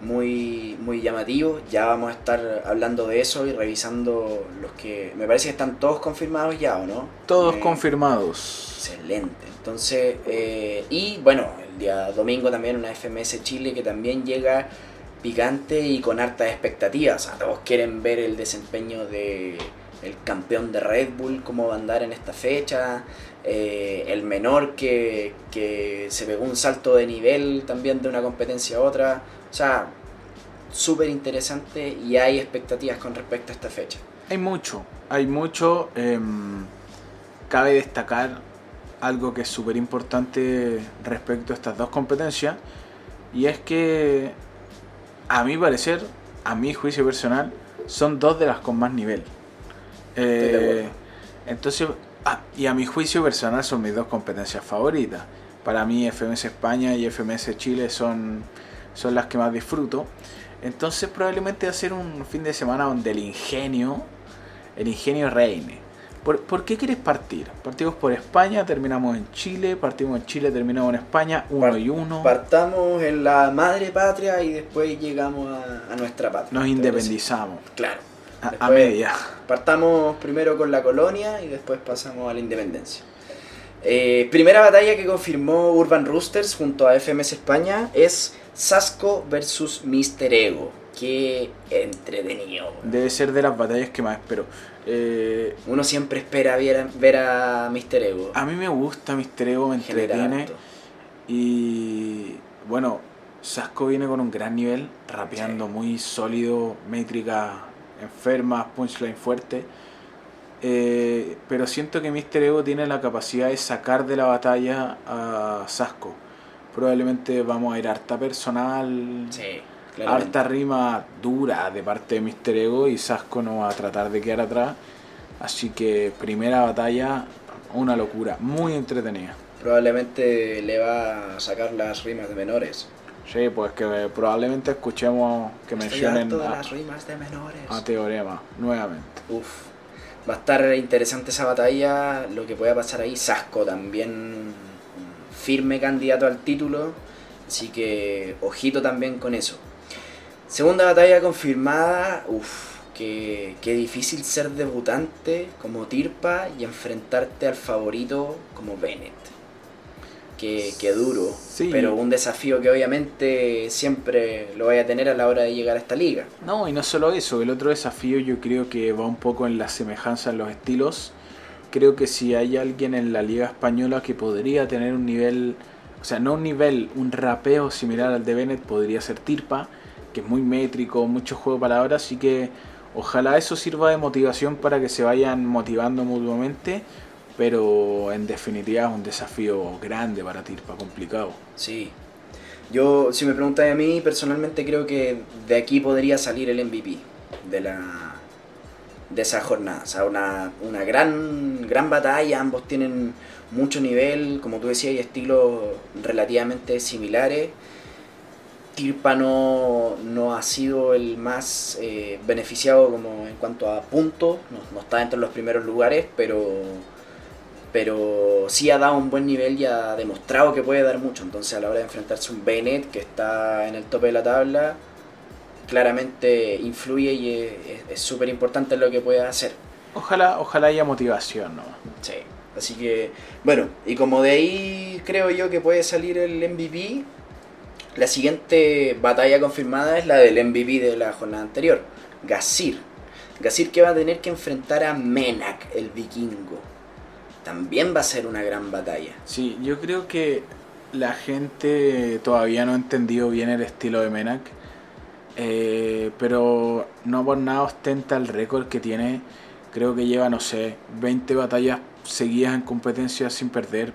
muy, muy llamativos, ya vamos a estar hablando de eso y revisando los que me parece que están todos confirmados ya, ¿o no? Todos Eh, confirmados. Excelente. Entonces, eh, y bueno, el día domingo también una FMS Chile que también llega picante y con hartas expectativas. O sea, todos quieren ver el desempeño de el campeón de Red Bull, cómo va a andar en esta fecha. eh, el menor que, que se pegó un salto de nivel también de una competencia a otra. O sea, súper interesante y hay expectativas con respecto a esta fecha. Hay mucho, hay mucho. em, cabe destacar algo que es súper importante respecto a estas dos competencias. Y es que, a mi parecer, a mi juicio personal, son dos de las con más nivel. Eh, entonces, ah, y a mi juicio personal son mis dos competencias favoritas. Para mí FMS España y FMS Chile son, son las que más disfruto. Entonces probablemente va a ser un fin de semana donde el ingenio, el ingenio reine. ¿Por, por qué quieres partir? Partimos por España, terminamos en Chile, partimos en Chile, terminamos en España, uno y uno. Partamos en la madre patria y después llegamos a, a nuestra patria. Nos ¿Te independizamos. Claro. A, media. Partamos primero con la colonia y después pasamos a la independencia. Eh, primera batalla que confirmó Urban Roosters junto a FMS España es Sasco versus Mr. Ego. Qué entretenido. Debe ser de las batallas que más espero. Eh, Uno siempre espera ver, ver a Mr. Ego. a mí me gusta Mister Ego, me entretiene. Y bueno, Sasco viene con un gran nivel, rapeando Sí. muy sólido, métrica enferma, punchline fuerte. Eh, pero siento que Mr. Ego tiene la capacidad de sacar de la batalla a Sasco. Probablemente vamos a ir harta personal, Sí, claramente. harta rima dura de parte de Mr. Ego y Sasco no va a tratar de quedar atrás. Así que primera batalla, una locura, muy entretenida. Probablemente le va a sacar las rimas de menores. Sí, pues que probablemente escuchemos que Estoy mencionen a, las rimas de menores. a Teorema nuevamente. Uf, va a estar interesante esa batalla, lo que pueda pasar ahí. Sasco también un firme candidato al título, así que ojito también con eso. Segunda batalla confirmada, uf, que, qué difícil ser debutante como Tirpa y enfrentarte al favorito como Bennett. Qué, qué duro, Sí. pero un desafío que obviamente siempre lo vaya a tener a la hora de llegar a esta liga. No, y no solo eso, el otro desafío yo creo que va un poco en la semejanza en los estilos. Creo que si hay alguien en la liga española que podría tener un nivel, o sea, no un nivel, un rapeo similar al de Bennett, podría ser Tirpa, que es muy métrico, mucho juego de palabras, así que ojalá eso sirva de motivación para que se vayan motivando mutuamente, pero en definitiva es un desafío grande para Tirpa, complicado. Sí. Yo, si me preguntáis a mí, personalmente creo que de aquí podría salir el MVP de la de esa jornada. O sea, una, una gran, gran batalla, ambos tienen mucho nivel, como tú decías, hay estilos relativamente similares. Tirpa no, no ha sido el más eh, beneficiado como en cuanto a puntos, no, no está entre los primeros lugares, pero pero sí ha dado un buen nivel y ha demostrado que puede dar mucho. Entonces a la hora de enfrentarse a un Bennett que está en el tope de la tabla, claramente influye y es- súper importante lo que puede hacer. Ojalá, ojalá haya motivación, ¿no? Sí. Así que, bueno, y como de ahí creo yo que puede salir el MVP, la siguiente batalla confirmada es la del MVP de la jornada anterior, Gasir. Gasir que va a tener que enfrentar a Menak, el vikingo. También va a ser una gran batalla. Sí, yo creo que la gente todavía no ha entendido bien el estilo de Menak. eh, pero no por nada ostenta el récord que tiene. Creo que lleva, no sé, 20 batallas seguidas en competencia sin perder.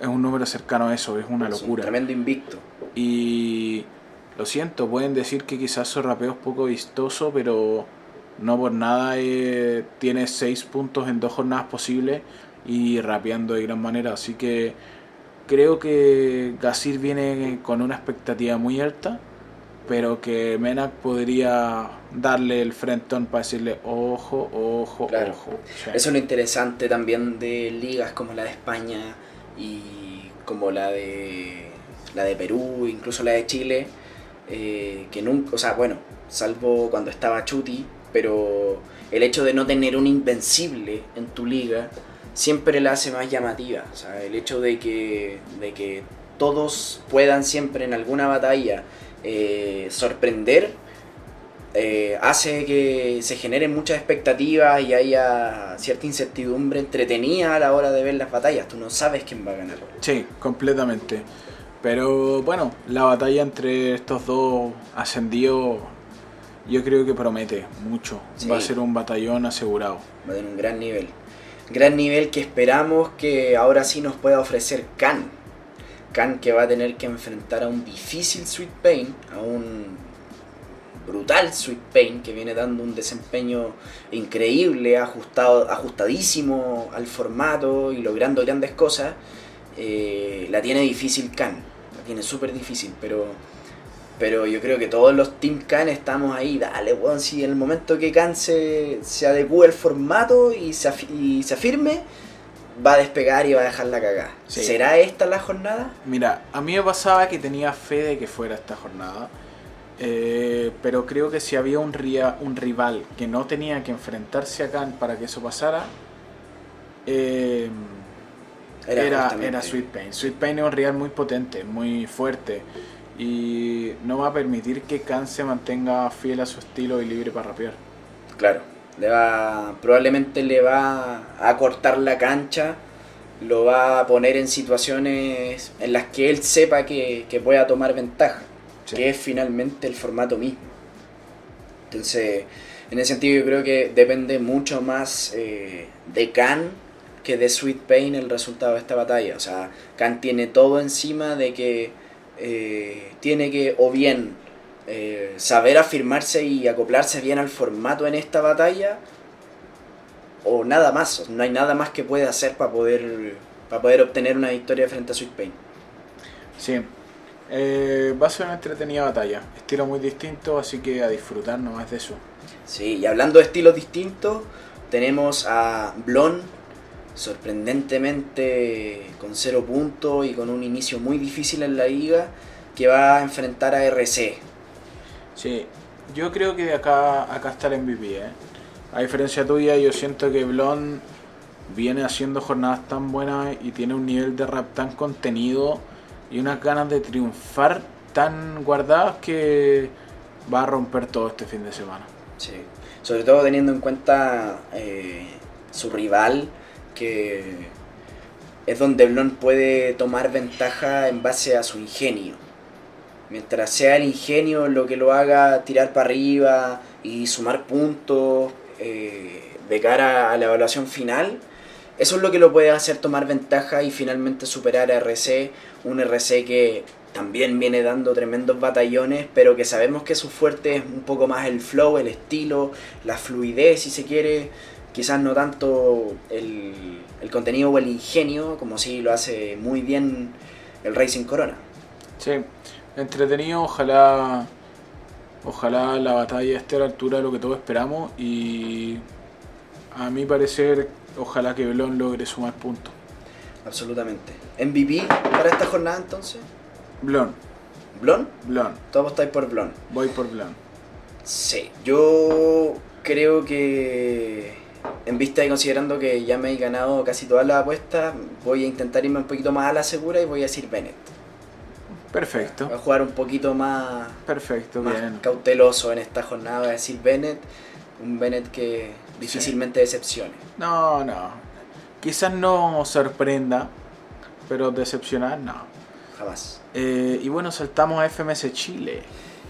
Es un número cercano a eso, es una Es un locura. tremendo invicto. Y lo siento, pueden decir que quizás su rapeo es poco vistoso, pero no por nada eh, tiene 6 puntos en dos jornadas posibles y rapeando de gran manera. Así que creo que Gasir viene con una expectativa muy alta, pero que Menak podría darle el frentón para decirle ojo, ojo, Claro. ojo. Sí. Eso es lo interesante también de ligas como la de España y como la de la de Perú, incluso la de Chile, eh, que nunca, o sea, bueno, salvo cuando estaba Chuti, pero el hecho de no tener un invencible en tu liga siempre la hace más llamativa. O sea, el hecho de que, de que todos puedan siempre en alguna batalla eh, sorprender eh, hace que se generen muchas expectativas y haya cierta incertidumbre entretenida a la hora de ver las batallas. Tú no sabes quién va a ganar. Sí, completamente. Pero bueno, la batalla entre estos dos ascendidos yo creo que promete mucho. Sí. Va a ser un batallón asegurado. Va a tener un gran nivel. Gran nivel que esperamos que ahora sí nos pueda ofrecer Khan. Khan que va a tener que enfrentar a un difícil Sweet Pain, a un brutal Sweet Pain que viene dando un desempeño increíble, ajustado, ajustadísimo al formato y logrando grandes cosas. Eh, la tiene difícil Khan, tiene súper difícil, pero pero yo creo que todos los Team Khan estamos ahí, dale, weón, si en el momento que Khan se, se adecue al formato y se, y se afirme, va a despegar y va a dejar la cagada. Sí. ¿Será esta la jornada? Mira, a mí me pasaba que tenía fe de que fuera esta jornada. eh, pero creo que si había un, ria- un rival que no tenía que enfrentarse a Khan para que eso pasara, eh, Era era, Sweet Pain. Sweet Pain es un rival muy potente, muy fuerte. Y no va a permitir que Khan se mantenga fiel a su estilo y libre para rapear. Claro, le va, probablemente le va a cortar la cancha, lo va a poner en situaciones en las que él sepa que, que pueda tomar ventaja, Sí. que es finalmente el formato mismo. Entonces, en ese sentido yo creo que depende mucho más eh, de Khan que de Sweet Pain el resultado de esta batalla. O sea, Khan tiene todo encima de que eh, tiene que o bien eh, saber afirmarse y acoplarse bien al formato en esta batalla o nada más. No hay nada más que pueda hacer para poder, para poder obtener una victoria frente a Sweet Pain. Sí, eh, va a ser una entretenida batalla. Estilo muy distinto, así que a disfrutar nomás de eso. Sí, y hablando de estilos distintos, tenemos a Blon, sorprendentemente con cero puntos y con un inicio muy difícil en la liga, que va a enfrentar a RC. Sí, yo creo que de acá, acá está el MVP, ¿eh? A diferencia tuya, yo siento que Blon viene haciendo jornadas tan buenas y tiene un nivel de rap tan contenido y unas ganas de triunfar tan guardadas que va a romper todo este fin de semana. Sí. Sobre todo teniendo en cuenta eh, su rival, que es donde Blon puede tomar ventaja en base a su ingenio. Mientras sea el ingenio lo que lo haga tirar para arriba y sumar puntos eh, de cara a la evaluación final, eso es lo que lo puede hacer tomar ventaja y finalmente superar a RC, un RC que también viene dando tremendos batallones, pero que sabemos que su fuerte es un poco más el flow, el estilo, la fluidez, si se quiere, quizás no tanto el, el contenido o el ingenio, como si lo hace muy bien el Racing Corona. Sí, entretenido, ojalá ojalá la batalla esté a la altura de lo que todos esperamos y a mi parecer ojalá que Blon logre sumar puntos. Absolutamente. MVP para esta jornada entonces. Blon, ¿Blon? Blon, Todos estáis por Blon. voy por Blon. Sí, yo creo que en vista y considerando que ya me he ganado casi todas las apuestas, voy a intentar irme un poquito más a la segura y voy a decir Bennett. Voy Perfecto, a jugar un poquito más, perfecto, más bien. cauteloso en esta jornada, voy a decir Bennett, un Bennett que difícilmente decepcione. No, no. Quizás no sorprenda, pero decepcionar, no. Jamás. Eh, y bueno, saltamos a FMS Chile.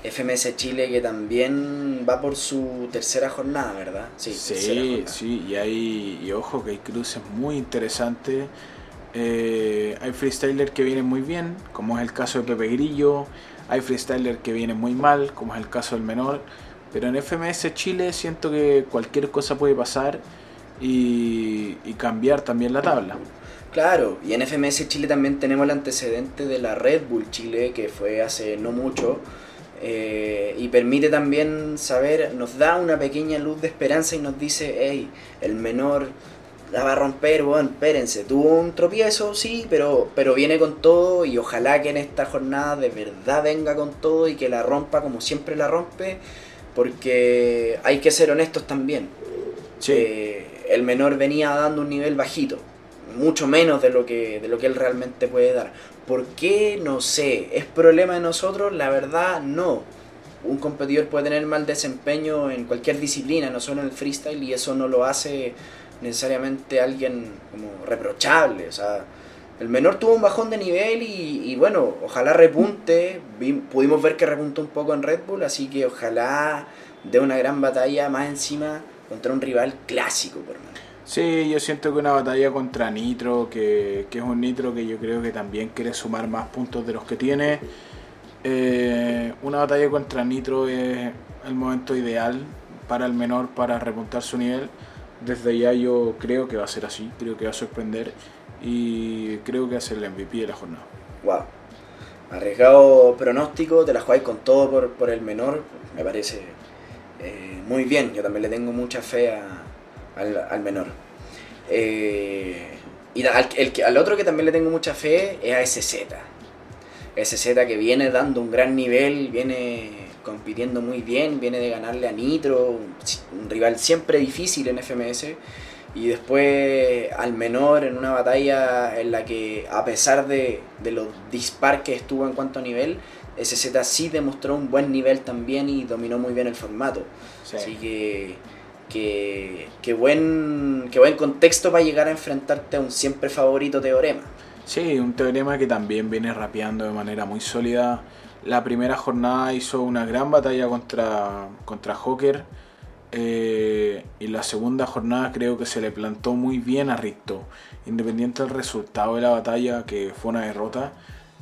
FMS Chile que también va por su tercera jornada, ¿verdad? Sí, Sí, sí, y hay, y ojo que hay cruces muy interesantes. Eh, hay freestyler que vienen muy bien, como es el caso de Pepe Grillo. Hay freestyler que vienen muy mal, como es el caso del menor. Pero en FMS Chile siento que cualquier cosa puede pasar y, y cambiar también la tabla. Claro, y en FMS Chile también tenemos el antecedente de la Red Bull Chile, que fue hace no mucho, eh, y permite también saber, nos da una pequeña luz de esperanza y nos dice, hey, el menor la va a romper, bueno, espérense, tuvo un tropiezo, sí, pero, pero viene con todo y ojalá que en esta jornada de verdad venga con todo y que la rompa como siempre la rompe, porque hay que ser honestos también. Sí. Eh, el menor venía dando un nivel bajito, mucho menos de lo que, de lo que él realmente puede dar. ¿Por qué? No sé. ¿Es problema de nosotros? La verdad, no. Un competidor puede tener mal desempeño en cualquier disciplina, no solo en el freestyle, y eso no lo hace necesariamente alguien como reprochable. O sea, el menor tuvo un bajón de nivel y, y bueno, ojalá repunte. Pudimos ver que repuntó un poco en Red Bull, así que ojalá dé una gran batalla más encima contra un rival clásico, por mano. Sí, yo siento que una batalla contra Nitro, que, que es un Nitro que yo creo que también quiere sumar más puntos de los que tiene. Eh, una batalla contra Nitro es el momento ideal para el menor para repuntar su nivel. Desde ya yo creo que va a ser así, creo que va a sorprender y creo que va a ser el MVP de la jornada. Wow. Arriesgado pronóstico, te la jugáis con todo por, por el menor, me parece eh, muy bien. Yo también le tengo mucha fe a- al, al menor. Eh, y al, el al otro que también le tengo mucha fe es a SZ. SZ que viene dando un gran nivel, viene compitiendo muy bien, viene de ganarle a Nitro, un, un rival siempre difícil en FMS. Y después al menor en una batalla en la que a pesar de, de lo dispar que estuvo en cuanto a nivel, SZ sí demostró un buen nivel también y dominó muy bien el formato. Sí. Así que, que, buen, que buen contexto para llegar a enfrentarte a un siempre favorito teorema. Sí, un teorema que también viene rapeando de manera muy sólida. La primera jornada hizo una gran batalla contra, contra eh, y la segunda jornada creo que se le plantó muy bien a Ricto. Independiente del resultado de la batalla, que fue una derrota,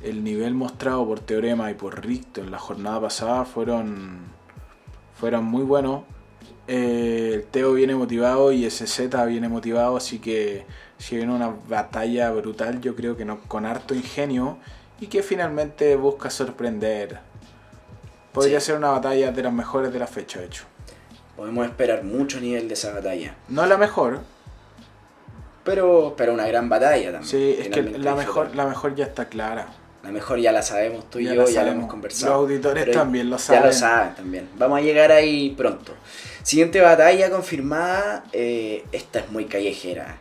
el nivel mostrado por Teorema y por Ricto en la jornada pasada fueron, fueron muy buenos. Eh, el Teo viene motivado y SZ viene motivado, así que si viene una batalla brutal, yo creo que no, con harto ingenio y que finalmente busca sorprender. Podría Sí. ser una batalla de las mejores de la fecha, de hecho. Podemos esperar mucho nivel de esa batalla. No la mejor, Pero, pero una gran batalla también. sí, es que la mejor, la mejor ya está clara. La mejor ya la sabemos tú y Ya yo, ya la sabemos. hemos conversado. Los auditores Pero también lo Ya saben. lo saben también. Vamos a llegar ahí pronto. Siguiente batalla confirmada. eh, esta es muy callejera.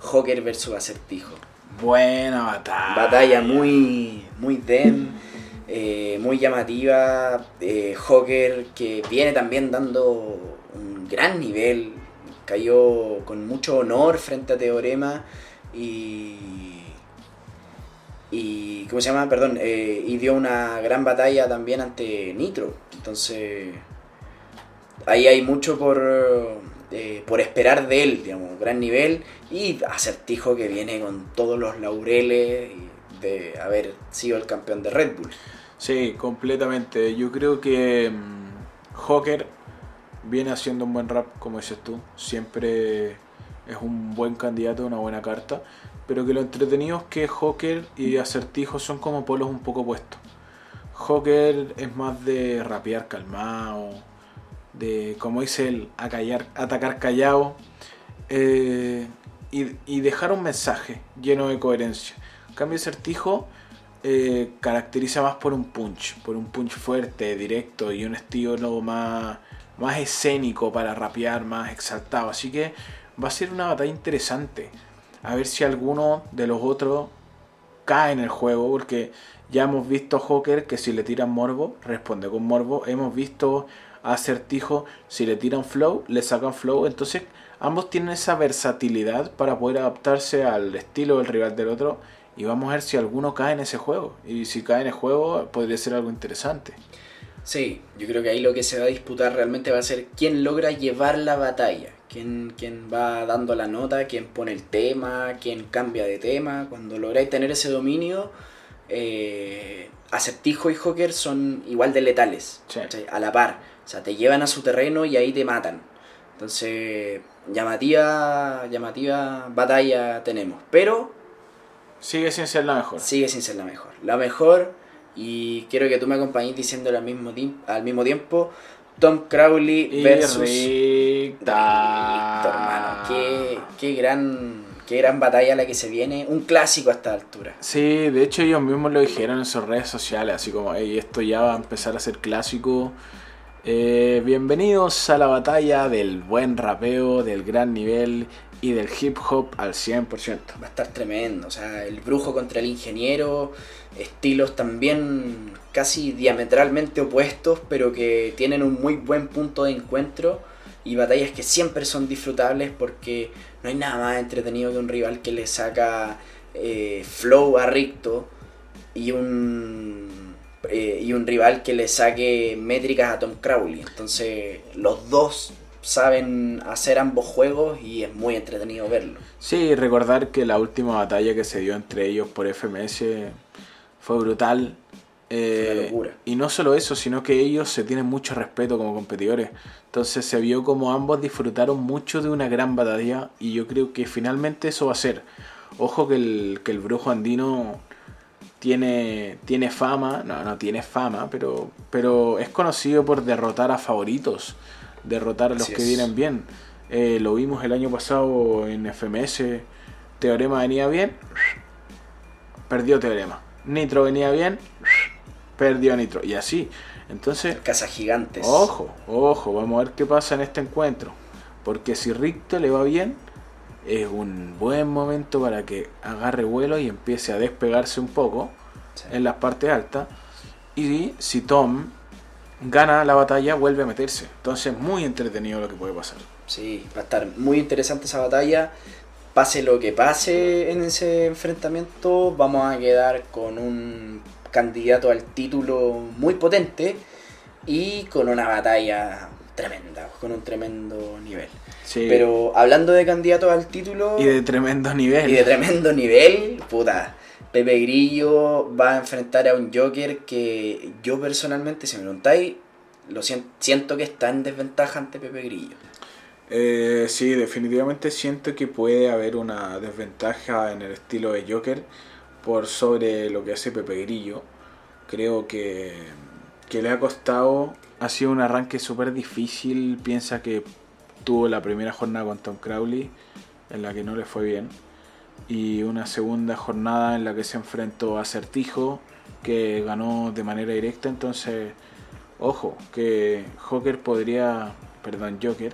Joker versus Acertijo. Buena batalla. Batalla muy, muy den, eh, muy llamativa. eh, Joker que viene también dando un gran nivel. Cayó con mucho honor frente a Teorema. Y. Y. ¿Cómo se llama? Perdón. eh, y dio una gran batalla también ante Nitro. Entonces. Ahí hay mucho por. eh, por esperar de él, digamos, gran nivel. Y acertijo que viene con todos los laureles de haber sido el campeón de Red Bull. Sí, completamente. Yo creo que mm, Joker viene haciendo un buen rap, como dices tú. Siempre es un buen candidato, una buena carta. Pero que lo entretenido es que Joker y Acertijo son como polos un poco opuestos. Joker es más de rapear calmado, de, como dice él, acallar- atacar callado. eh, y, y dejar un mensaje lleno de coherencia. En cambio, Acertijo eh, caracteriza más por un punch, por un punch fuerte, directo y un estilo más, más escénico para rapear, más exaltado. Así que va a ser una batalla interesante. A ver si alguno de los otros cae en el juego, porque ya hemos visto a Joker que si le tiran morbo, responde con morbo. Hemos visto Acertijo, si le tiran flow, le sacan flow. Entonces, ambos tienen esa versatilidad para poder adaptarse al estilo del rival del otro. Y vamos a ver si alguno cae en ese juego. Y si cae en el juego, podría ser algo interesante. Sí, yo creo que ahí lo que se va a disputar realmente va a ser quién logra llevar la batalla, quién, quién va dando la nota, quién pone el tema, quién cambia de tema. Cuando lográis tener ese dominio, eh, acertijo y Joker son igual de letales, a la par o sea, te llevan a su terreno y ahí te matan. Entonces, llamativa, llamativa batalla tenemos. Pero... Sigue sin ser la mejor. Sigue sin ser la mejor. La mejor, y quiero que tú me acompañes diciéndolo al mismo, tiempo, Tom Crowley versus Richter, hermano. Qué, qué, gran, qué gran batalla la que se viene. Un clásico a esta altura. Sí, de hecho ellos mismos lo dijeron en sus redes sociales, así como, esto ya va a empezar a ser clásico. Eh, bienvenidos a la batalla del buen rapeo, del gran nivel y del hip hop al 100%. Va a estar tremendo, o sea, el brujo contra el ingeniero, estilos también casi diametralmente opuestos, pero que tienen un muy buen punto de encuentro y batallas que siempre son disfrutables porque no hay nada más entretenido que un rival que le saca eh, flow a Ricto y un eh, y un rival que le saque métricas a Tom Crowley. Entonces, los dos saben hacer ambos juegos y es muy entretenido verlo. Sí, recordar que la última batalla que se dio entre ellos por FMS fue brutal. Eh, locura. Y no solo eso, sino que ellos se tienen mucho respeto como competidores. Entonces se vio como ambos disfrutaron mucho de una gran batalla y yo creo que finalmente eso va a ser. Ojo que el, que el brujo andino tiene, tiene fama, no, no tiene fama, pero, pero es conocido por derrotar a favoritos, derrotar a los que vienen bien. Eh, lo vimos el año pasado en FMS, Teorema venía bien, perdió Teorema. Nitro venía bien, perdió Nitro. Y así. Entonces. Casa gigantes. Ojo, ojo, vamos a ver qué pasa en este encuentro. Porque si Ricto le va bien, es un buen momento para que agarre vuelo y empiece a despegarse un poco en las partes altas. Y si Tom gana la batalla, vuelve a meterse. Entonces, muy entretenido lo que puede pasar. Sí, va a estar muy interesante esa batalla. Pase lo que pase en ese enfrentamiento, vamos a quedar con un candidato al título muy potente y con una batalla tremenda, con un tremendo nivel. Pero hablando de candidatos al título. Y de tremendo nivel. Y de tremendo nivel, puta. Pepe Grillo va a enfrentar a un Joker que yo personalmente, si me preguntáis, lo siento, siento que está en desventaja ante Pepe Grillo. Eh, sí, definitivamente siento que puede haber una desventaja en el estilo de Joker por sobre lo que hace Pepe Grillo. Creo que, que le ha costado, ha sido un arranque súper difícil, piensa que tuvo la primera jornada con Tom Crowley, en la que no le fue bien, y una segunda jornada en la que se enfrentó a Certijo, que ganó de manera directa. Entonces, ojo, que Joker podría, perdón, Joker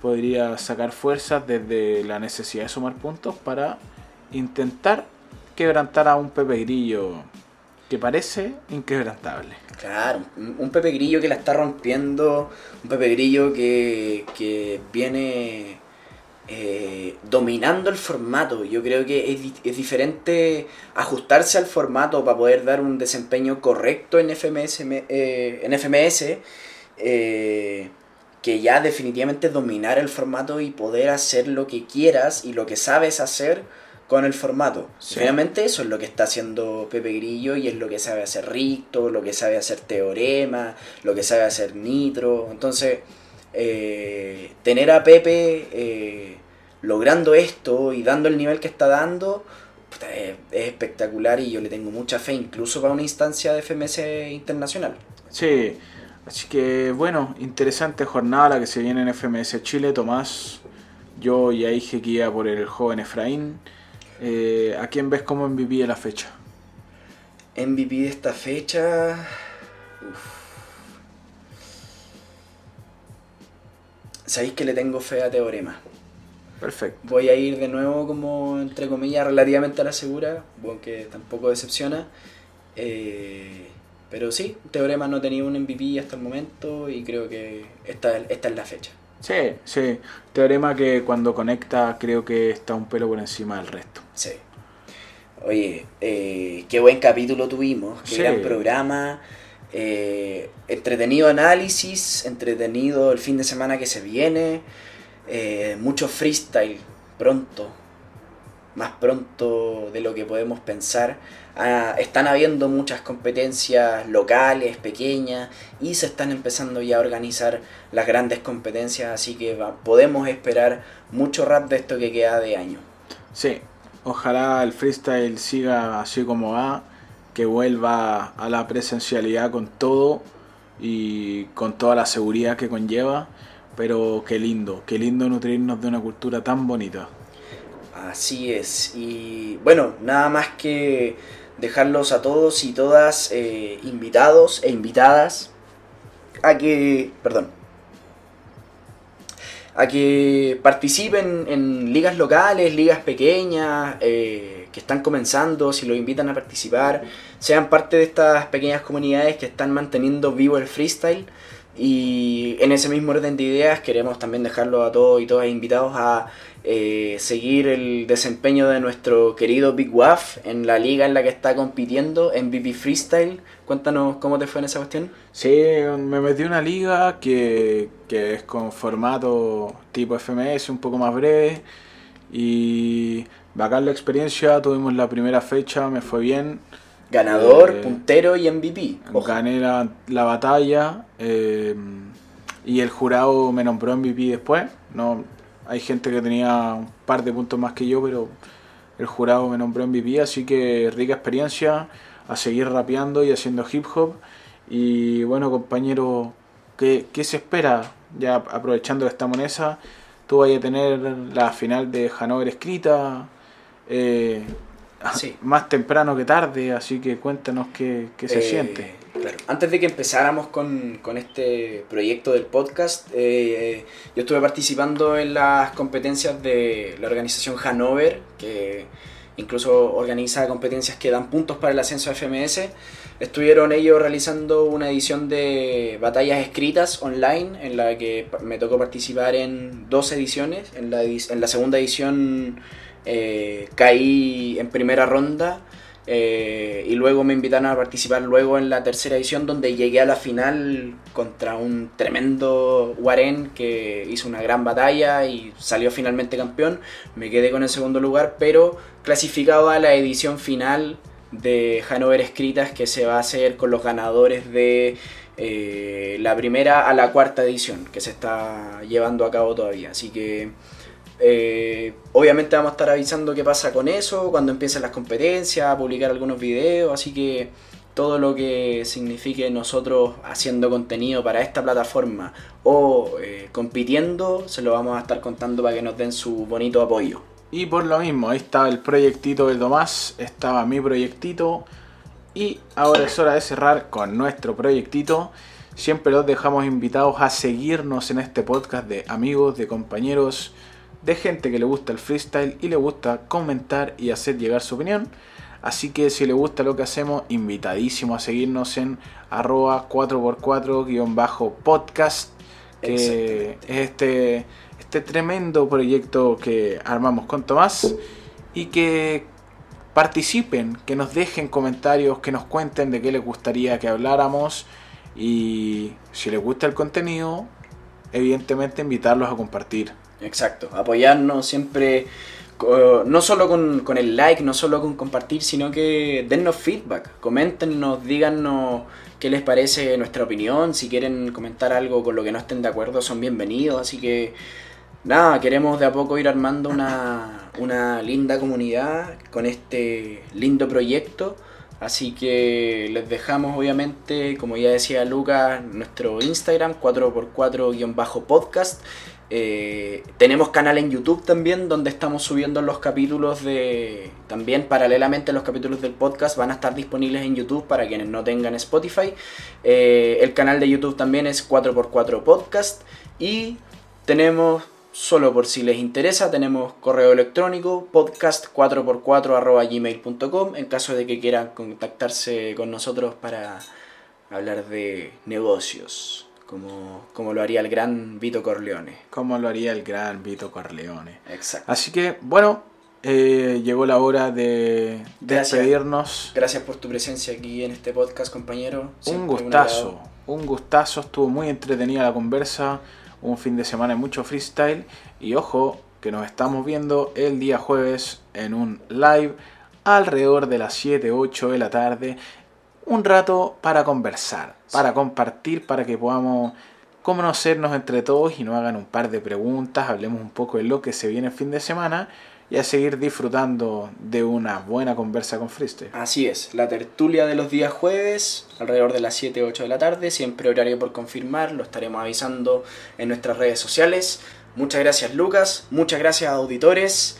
podría sacar fuerzas desde la necesidad de sumar puntos para intentar quebrantar a un Pepe Grillo que parece inquebrantable. Claro, un Pepe Grillo que la está rompiendo, un Pepe Grillo que, que viene eh, dominando el formato. Yo creo que es, diferente ajustarse al formato para poder dar un desempeño correcto en FMS. Eh, en FMS eh, que ya definitivamente dominar el formato y poder hacer lo que quieras y lo que sabes hacer con el formato. Sí. Finalmente eso es lo que está haciendo Pepe Grillo y es lo que sabe hacer Ricto, lo que sabe hacer Teorema, lo que sabe hacer Nitro. Entonces, eh, tener a Pepe eh, logrando esto y dando el nivel que está dando es, espectacular y yo le tengo mucha fe incluso para una instancia de FMS internacional. Sí, así que bueno, interesante jornada la que se viene en FMS Chile, Tomás. Yo ya dije que iba por el joven Efraín. Eh, ¿A quién ves como MVP de la fecha? MVP de esta fecha. Uf. Sabéis que le tengo fe a Teorema. Perfecto. Voy a ir de nuevo como, entre comillas, relativamente a la segura, aunque tampoco decepciona. Eh, pero sí, Teorema no ha tenido un MVP hasta el momento y creo que esta es la fecha. Sí, sí. Teorema que cuando conecta creo que está un pelo por encima del resto. Sí. Oye, eh, qué buen capítulo tuvimos, qué gran programa. Eh, entretenido análisis, entretenido el fin de semana que se viene, eh, mucho freestyle pronto, más pronto de lo que podemos pensar. Ah, están habiendo muchas competencias locales, pequeñas, y se están empezando ya a organizar las grandes competencias, así que podemos esperar mucho rap de esto que queda de año. Sí, ojalá el freestyle siga así como va, que vuelva a la presencialidad con todo y con toda la seguridad que conlleva, pero qué lindo, qué lindo nutrirnos de una cultura tan bonita. Así es. Y bueno, nada más que dejarlos a todos y todas eh, invitados e invitadas a que, perdón, a que participen en ligas locales, ligas pequeñas, eh, que están comenzando, si los invitan a participar, sean parte de estas pequeñas comunidades que están manteniendo vivo el freestyle. Y en ese mismo orden de ideas queremos también dejarlo a todos y todas invitados a eh, seguir el desempeño de nuestro querido Big Waff en la liga en la que está compitiendo, en BP Freestyle. Cuéntanos cómo te fue en esa cuestión. Sí, me metí en una liga que, que es con formato tipo FMS, un poco más breve. Y bacán la experiencia, tuvimos la primera fecha, me fue bien. Ganador, Eh, puntero y MVP. Ojo. Gané la, la batalla eh, y el jurado me nombró MVP después. No, hay gente que tenía un par de puntos más que yo, pero el jurado me nombró MVP, así que rica experiencia a seguir rapeando y haciendo hip hop. Y bueno, compañero, ¿qué, qué se espera? Ya aprovechando que estamos en esa, tú vas a tener la final de Hanover escrita. eh, Sí. Más temprano que tarde, así que cuéntanos qué, qué se Eh, siente. claro. Antes de que empezáramos con, con este proyecto del podcast, eh, yo estuve participando en las competencias de la organización Hanover, que incluso organiza competencias que dan puntos para el ascenso a FMS. Estuvieron ellos realizando una edición de batallas escritas online, en la que me tocó participar en dos ediciones. En la, en la segunda edición eh, caí en primera ronda. eh, y luego me invitaron a participar luego en la tercera edición donde llegué a la final contra un tremendo Warren que hizo una gran batalla y salió finalmente campeón. Me quedé con el segundo lugar, pero clasificado a la edición final de Hanover Escritas que se va a hacer con los ganadores de eh, la primera a la cuarta edición que se está llevando a cabo todavía. Así que eh, obviamente vamos a estar avisando qué pasa con eso, cuando empiecen las competencias, a publicar algunos videos, así que todo lo que signifique nosotros haciendo contenido para esta plataforma o eh, compitiendo, se lo vamos a estar contando para que nos den su bonito apoyo. Y por lo mismo, ahí estaba el proyectito de Tomás, estaba mi proyectito. Y ahora es hora de cerrar con nuestro proyectito. Siempre los dejamos invitados a seguirnos en este podcast de amigos, de compañeros, de gente que le gusta el freestyle y le gusta comentar y hacer llegar su opinión. Así que si le gusta lo que hacemos, invitadísimo a seguirnos en arroba 4x4-podcast, que es este, este tremendo proyecto que armamos con Tomás y que participen, que nos dejen comentarios, que nos cuenten de qué les gustaría que habláramos y si les gusta el contenido, evidentemente invitarlos a compartir. Exacto, apoyarnos siempre, no solo con, con el like, no solo con compartir, sino que dennos feedback, coméntenos, díganos qué les parece nuestra opinión, si quieren comentar algo con lo que no estén de acuerdo, son bienvenidos, así que nada, queremos de a poco ir armando una, una linda comunidad con este lindo proyecto. Así que les dejamos obviamente, como ya decía Lucas, nuestro Instagram 4x4-podcast. Eh, tenemos canal en YouTube también donde estamos subiendo los capítulos de... También paralelamente los capítulos del podcast van a estar disponibles en YouTube para quienes no tengan Spotify. Eh, el canal de YouTube también es 4x4 podcast. Y tenemos, solo por si les interesa, tenemos correo electrónico podcast4x4 en caso de que quieran contactarse con nosotros para hablar de negocios, como, como lo haría el gran Vito Corleone. Como lo haría el gran Vito Corleone. Exacto. Así que, bueno, eh, llegó la hora de Gracias. despedirnos. Gracias por tu presencia aquí en este podcast, compañero. Un gustazo, un gustazo, estuvo muy entretenida la conversa, un fin de semana de mucho freestyle y ojo, que nos estamos viendo el día jueves en un live alrededor de las 7, 8 de la tarde. Un rato para conversar, para compartir, para que podamos conocernos entre todos y nos hagan un par de preguntas, hablemos un poco de lo que se viene el fin de semana y a seguir disfrutando de una buena conversa con Freestyle. Así es, la tertulia de los días jueves, alrededor de las 7 8 de la tarde, siempre horario por confirmar, lo estaremos avisando en nuestras redes sociales. Muchas gracias Lucas, muchas gracias auditores.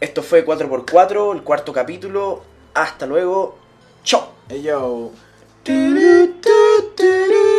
Esto fue 4x4, el cuarto capítulo. Hasta luego. Chao. Hey yo. Tu, tu, tu.